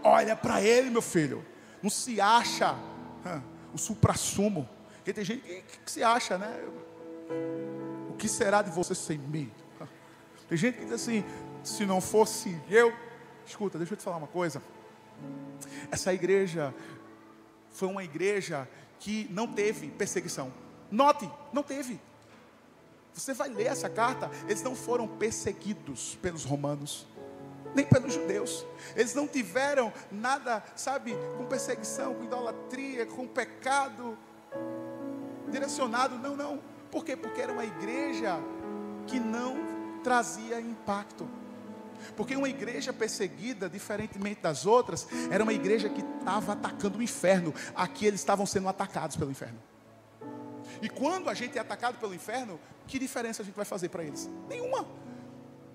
Olha para Ele, meu filho. Não se acha o supra-sumo. Porque tem gente que, que, se acha, né? O que será de você sem mim? Tem gente que diz assim: se não fosse eu. Escuta, deixa eu te falar uma coisa. Essa igreja foi uma igreja que não teve perseguição. Note, não teve. Você vai ler essa carta, eles não foram perseguidos pelos romanos, nem pelos judeus. Eles não tiveram nada, sabe, com perseguição, com idolatria, com pecado direcionado. Não, não. Por quê? Porque era uma igreja que não trazia impacto. Porque uma igreja perseguida, diferentemente das outras, era uma igreja que estava atacando o inferno. Aqui eles estavam sendo atacados pelo inferno. E quando a gente é atacado pelo inferno, que diferença a gente vai fazer para eles? Nenhuma.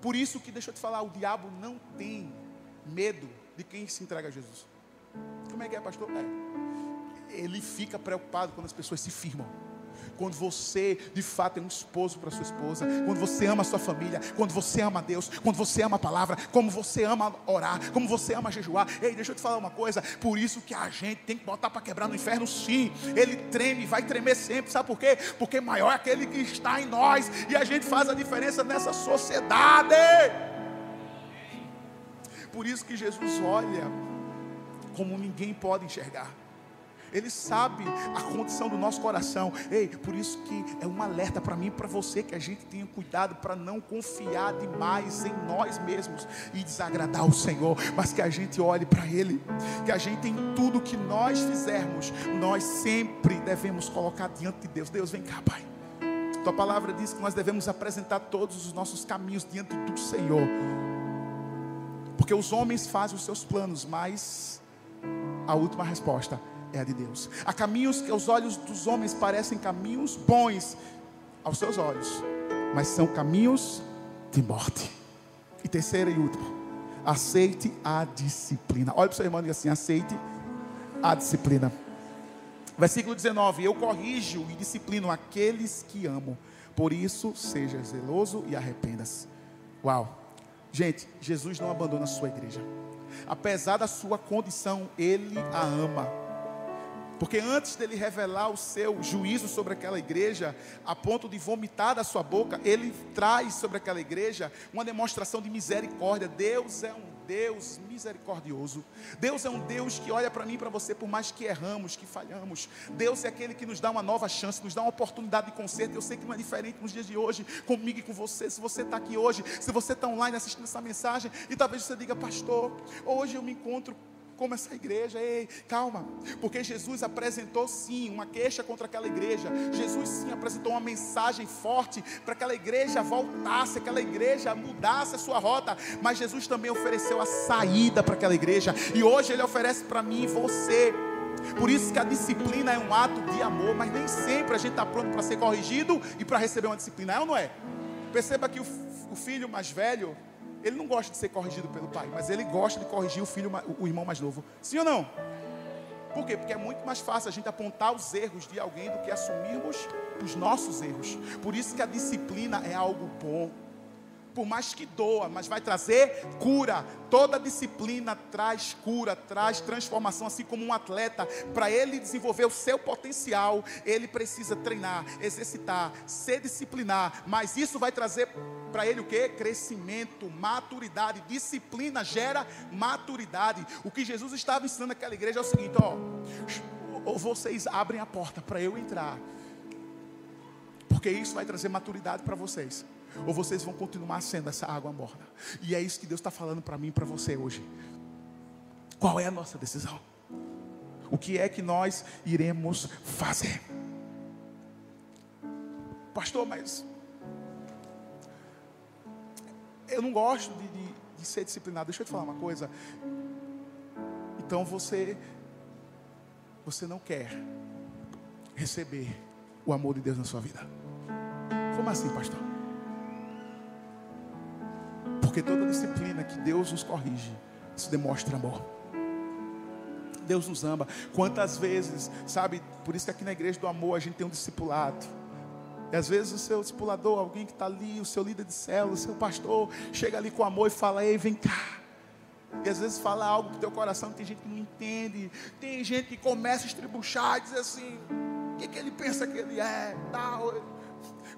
Por isso que, deixa eu te falar, o diabo não tem medo de quem se entrega a Jesus. Como é que é, pastor? É. Ele fica preocupado quando as pessoas se firmam quando você de fato é um esposo para sua esposa, quando você ama a sua família, quando você ama Deus, quando você ama a palavra, como você ama orar, como você ama jejuar. Ei, deixa eu te falar uma coisa, por isso que a gente tem que botar para quebrar no inferno, sim. Ele treme, vai tremer sempre, sabe por quê? Porque maior é aquele que está em nós e a gente faz a diferença nessa sociedade. Por isso que Jesus olha como ninguém pode enxergar. Ele sabe a condição do nosso coração. Ei, por isso que é um alerta para mim e para você que a gente tenha cuidado para não confiar demais em nós mesmos e desagradar o Senhor, mas que a gente olhe para Ele, que a gente em tudo que nós fizermos, nós sempre devemos colocar diante de Deus. Deus, vem cá, Pai. Tua palavra diz que nós devemos apresentar todos os nossos caminhos diante do Senhor. Porque os homens fazem os seus planos, mas a última resposta é a de Deus. Há caminhos que aos olhos dos homens parecem caminhos bons aos seus olhos, mas são caminhos de morte. E terceira e última, aceite a disciplina. Olha para o seu irmão e diga assim: aceite a disciplina. Versículo 19: Eu corrijo e disciplino aqueles que amo, por isso seja zeloso e arrependa-se. Uau, gente, Jesus não abandona a sua igreja, apesar da sua condição, Ele a ama Porque antes dele revelar o seu juízo sobre aquela igreja, a ponto de vomitar da sua boca, ele traz sobre aquela igreja uma demonstração de misericórdia. Deus é um Deus misericordioso. Deus é um Deus que olha para mim e para você, por mais que erramos, que falhamos. Deus é aquele que nos dá uma nova chance, nos dá uma oportunidade de conserto. Eu sei que não é diferente nos dias de hoje, comigo e com você. Se você está aqui hoje, se você está online assistindo essa mensagem, e talvez você diga, pastor, hoje eu me encontro como essa igreja. Ei, calma, porque Jesus apresentou sim uma queixa contra aquela igreja. Jesus sim apresentou uma mensagem forte para aquela igreja voltasse, aquela igreja mudasse a sua rota. Mas Jesus também ofereceu a saída para aquela igreja. E hoje Ele oferece para mim e você. Por isso que a disciplina é um ato de amor, mas nem sempre a gente está pronto para ser corrigido e para receber uma disciplina, é ou não é? Perceba que o, o filho mais velho, ele não gosta de ser corrigido pelo pai, mas ele gosta de corrigir o filho, o irmão mais novo. Sim ou não? Por quê? Porque é muito mais fácil a gente apontar os erros de alguém do que assumirmos os nossos erros. Por isso que a disciplina é algo bom por mais que doa, mas vai trazer cura. Toda disciplina traz cura, traz transformação, assim como um atleta, para ele desenvolver o seu potencial, ele precisa treinar, exercitar, se disciplinar, mas isso vai trazer para ele o que? Crescimento, maturidade. Disciplina gera maturidade. O que Jesus estava ensinando naquela igreja é o seguinte: ó, ou vocês abrem a porta para eu entrar, porque isso vai trazer maturidade para vocês ou vocês vão continuar sendo essa água morna. E é isso que Deus está falando para mim e para você hoje. Qual é a nossa decisão? O que é que nós iremos fazer? Pastor, mas eu não gosto de, de, de ser disciplinado. Deixa eu te falar uma coisa. Então você, você não quer receber o amor de Deus na sua vida. Como assim, pastor? Porque toda disciplina que Deus nos corrige, isso demonstra amor. Deus nos ama. Quantas vezes, sabe, por isso que aqui na igreja do amor a gente tem um discipulado. E às vezes o seu discipulador, alguém que está ali, o seu líder de célula, o seu pastor, chega ali com amor e fala: Ei, vem cá. E às vezes fala algo que teu coração tem gente que não entende. Tem gente que começa a estribuchar e diz assim: O que, que ele pensa que ele é? Tal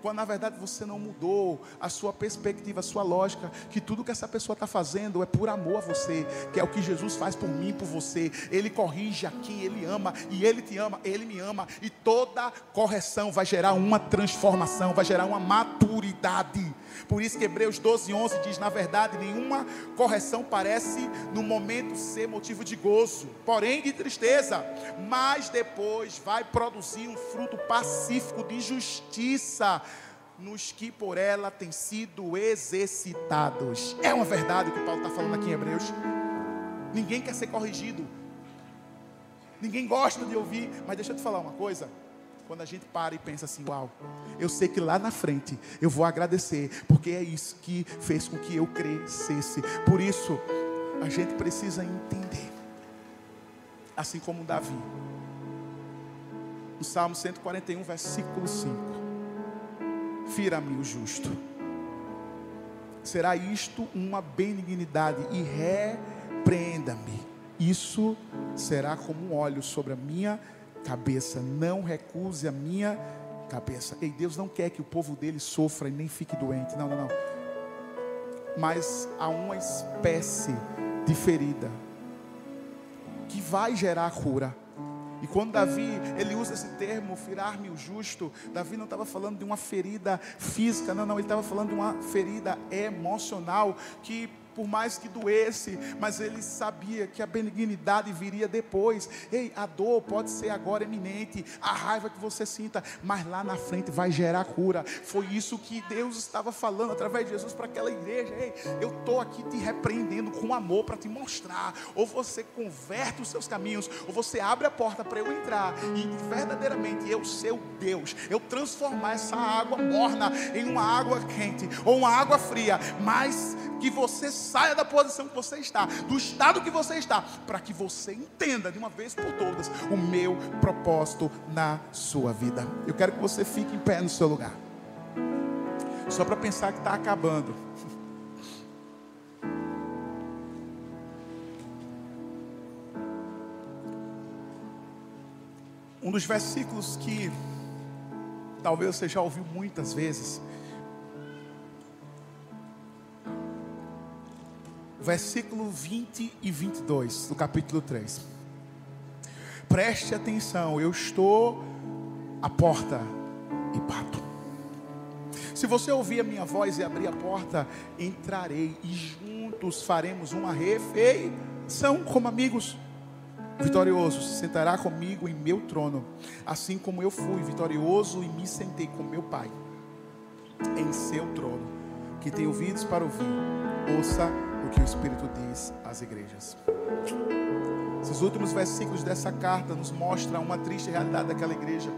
quando na verdade você não mudou a sua perspectiva, a sua lógica, que tudo que essa pessoa está fazendo é por amor a você, que é o que Jesus faz por mim, por você. Ele corrige a quem Ele ama, e Ele te ama, Ele me ama, e toda correção vai gerar uma transformação, vai gerar uma maturidade. Por isso que Hebreus 12, 11 diz: na verdade, nenhuma correção parece no momento ser motivo de gozo, porém de tristeza, mas depois vai produzir um fruto pacífico de justiça nos que por ela têm sido exercitados. É uma verdade o que Paulo está falando aqui em Hebreus. Ninguém quer ser corrigido, ninguém gosta de ouvir, mas deixa eu te falar uma coisa. Quando a gente para e pensa assim, uau, eu sei que lá na frente eu vou agradecer, porque é isso que fez com que eu crescesse. Por isso, a gente precisa entender, assim como Davi, no Salmo 141, versículo 5: Fira-me o justo, será isto uma benignidade, e repreenda-me. Isso será como um óleo sobre a minha cabeça, não recuse a minha cabeça. Ei, Deus não quer que o povo dele sofra e nem fique doente. Não, não, não. Mas há uma espécie de ferida que vai gerar cura. E quando Davi, ele usa esse termo, firar-me o justo, Davi não estava falando de uma ferida física, não, não, ele estava falando de uma ferida emocional que por mais que doesse, mas ele sabia que a benignidade viria depois. Ei, a dor pode ser agora eminente, a raiva que você sinta, mas lá na frente vai gerar cura. Foi isso que Deus estava falando através de Jesus para aquela igreja. Ei, eu estou aqui te repreendendo com amor para te mostrar. Ou você converte os seus caminhos, ou você abre a porta para eu entrar e verdadeiramente eu ser o Deus, eu transformar essa água morna em uma água quente ou uma água fria, mas que você saia da posição que você está, do estado que você está, para que você entenda de uma vez por todas o meu propósito na sua vida. Eu quero que você fique em pé no seu lugar, só para pensar que está acabando. Um dos versículos que talvez você já ouviu muitas vezes. Versículo 20 e 22 do capítulo 3. Preste atenção, eu estou à porta e bato. Se você ouvir a minha voz e abrir a porta, entrarei e juntos faremos uma refeição como amigos vitorioso se sentará comigo em meu trono, assim como eu fui vitorioso e me sentei com meu Pai em seu trono. Que tem ouvidos para ouvir, ouça o que o Espírito diz às igrejas. Esses últimos versículos dessa carta nos mostram uma triste realidade daquela igreja.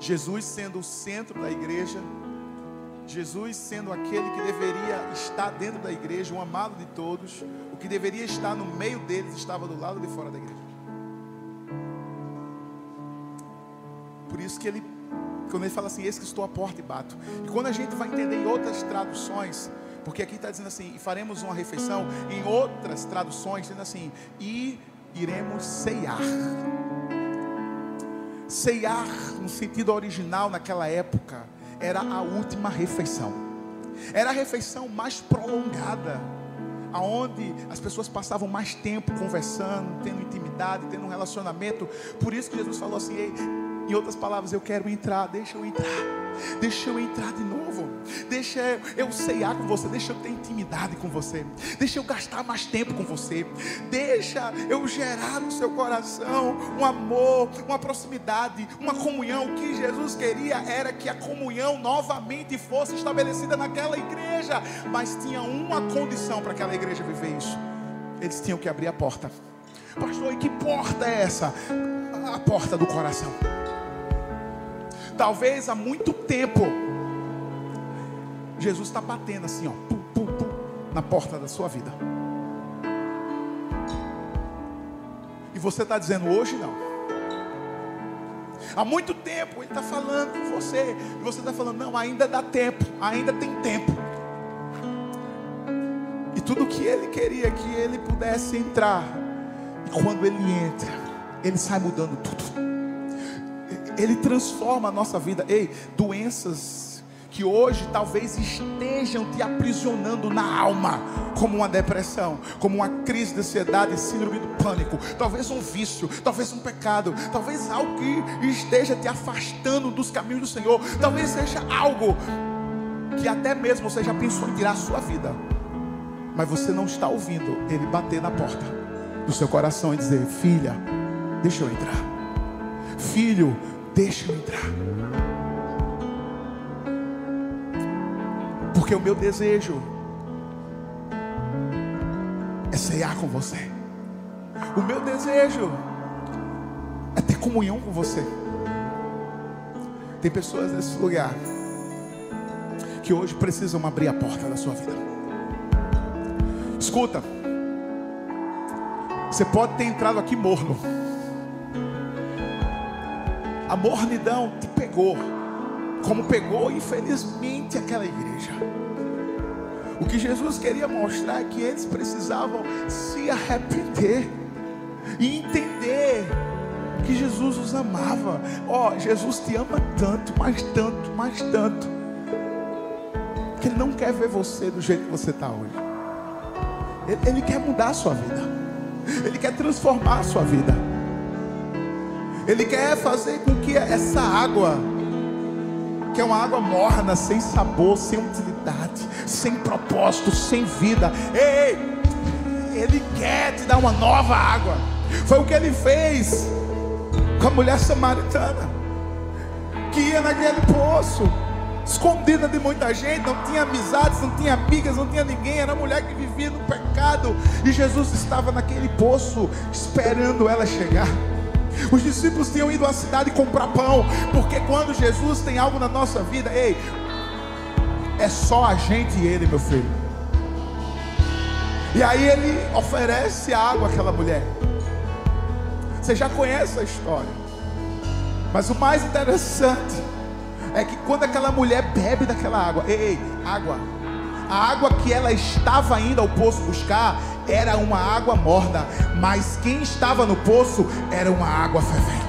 Jesus sendo o centro da igreja, Jesus sendo aquele que deveria estar dentro da igreja, um amado de todos, o que deveria estar no meio deles estava do lado de fora da igreja. Por isso que ele, quando ele fala assim, eis que estou à porta e bato. E quando a gente vai entender em outras traduções, porque aqui está dizendo assim, e faremos uma refeição, em outras traduções, dizendo assim, e iremos ceiar. Ceiar, no sentido original naquela época, era a última refeição. Era a refeição mais prolongada, aonde as pessoas passavam mais tempo conversando, tendo intimidade, tendo um relacionamento. Por isso que Jesus falou assim: Ei, em outras palavras, eu quero entrar, deixa eu entrar, deixa eu entrar de novo, deixa eu ceiar com você, deixa eu ter intimidade com você, deixa eu gastar mais tempo com você, deixa eu gerar no seu coração um amor, uma proximidade, uma comunhão. O que Jesus queria era que a comunhão novamente fosse estabelecida naquela igreja, mas tinha uma condição para aquela igreja viver isso: eles tinham que abrir a porta. Pastor, e que porta é essa? A porta do coração. Talvez há muito tempo, Jesus está batendo assim, ó, pum, pum, pum, na porta da sua vida. E você está dizendo, hoje não. Há muito tempo Ele está falando com você. E você está falando, não, ainda dá tempo, ainda tem tempo. E tudo que Ele queria que Ele pudesse entrar. E quando Ele entra, Ele sai mudando tudo. Ele transforma a nossa vida. Ei, doenças que hoje talvez estejam te aprisionando na alma, como uma depressão, como uma crise de ansiedade, síndrome do pânico, talvez um vício, talvez um pecado, talvez algo que esteja te afastando dos caminhos do Senhor, talvez seja algo que até mesmo você já pensou em tirar a sua vida, mas você não está ouvindo Ele bater na porta do seu coração e dizer: Filha, deixa eu entrar, filho, Deixa eu entrar. Porque o meu desejo é ceiar com você. O meu desejo é ter comunhão com você. Tem pessoas nesse lugar que hoje precisam abrir a porta da sua vida. Escuta, você pode ter entrado aqui morno a mornidão te pegou, como pegou, infelizmente, aquela igreja. O que Jesus queria mostrar é que eles precisavam se arrepender e entender que Jesus os amava. Ó, oh, Jesus te ama tanto, mais tanto, mais tanto, que Ele não quer ver você do jeito que você está hoje. Ele, ele quer mudar a sua vida, Ele quer transformar a sua vida. Ele quer fazer com que essa água, que é uma água morna, sem sabor, sem utilidade, sem propósito, sem vida, ei, Ele quer te dar uma nova água. Foi o que Ele fez com a mulher samaritana, que ia naquele poço escondida de muita gente, não tinha amizades, não tinha amigas, não tinha ninguém, era mulher que vivia no pecado, e Jesus estava naquele poço esperando ela chegar. Os discípulos tinham ido à cidade comprar pão, porque quando Jesus tem algo na nossa vida, ei, é só a gente e ele, meu filho. E aí ele oferece água àquela mulher. Você já conhece a história. Mas o mais interessante é que quando aquela mulher bebe daquela água, ei, água, a água que ela estava indo ao poço buscar era uma água morna, mas quem estava no poço era uma água fervente.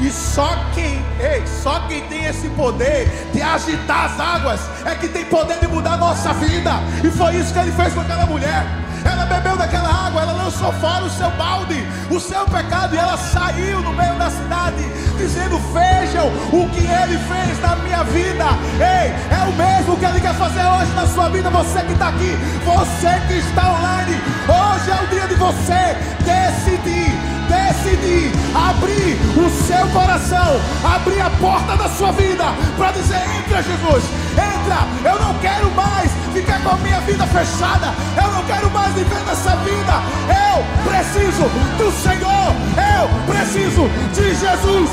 E só quem, ei, só quem tem esse poder de agitar as águas é que tem poder de mudar a nossa vida. E foi isso que ele fez com aquela mulher. Ela bebeu daquela água, ela lançou fora o seu balde, o seu pecado, e ela saiu no meio da cidade, dizendo: Vejam o que ele fez na minha vida. Ei, é o mesmo que ele quer fazer hoje na sua vida. Você que está aqui, você que está online, hoje é o dia de você decidir decidir abrir o seu coração, abrir a porta da sua vida para dizer: entra, Jesus, entra. Eu não quero mais ficar com a minha vida fechada. Eu não quero mais viver nessa vida. Eu preciso do Senhor. Eu preciso de Jesus.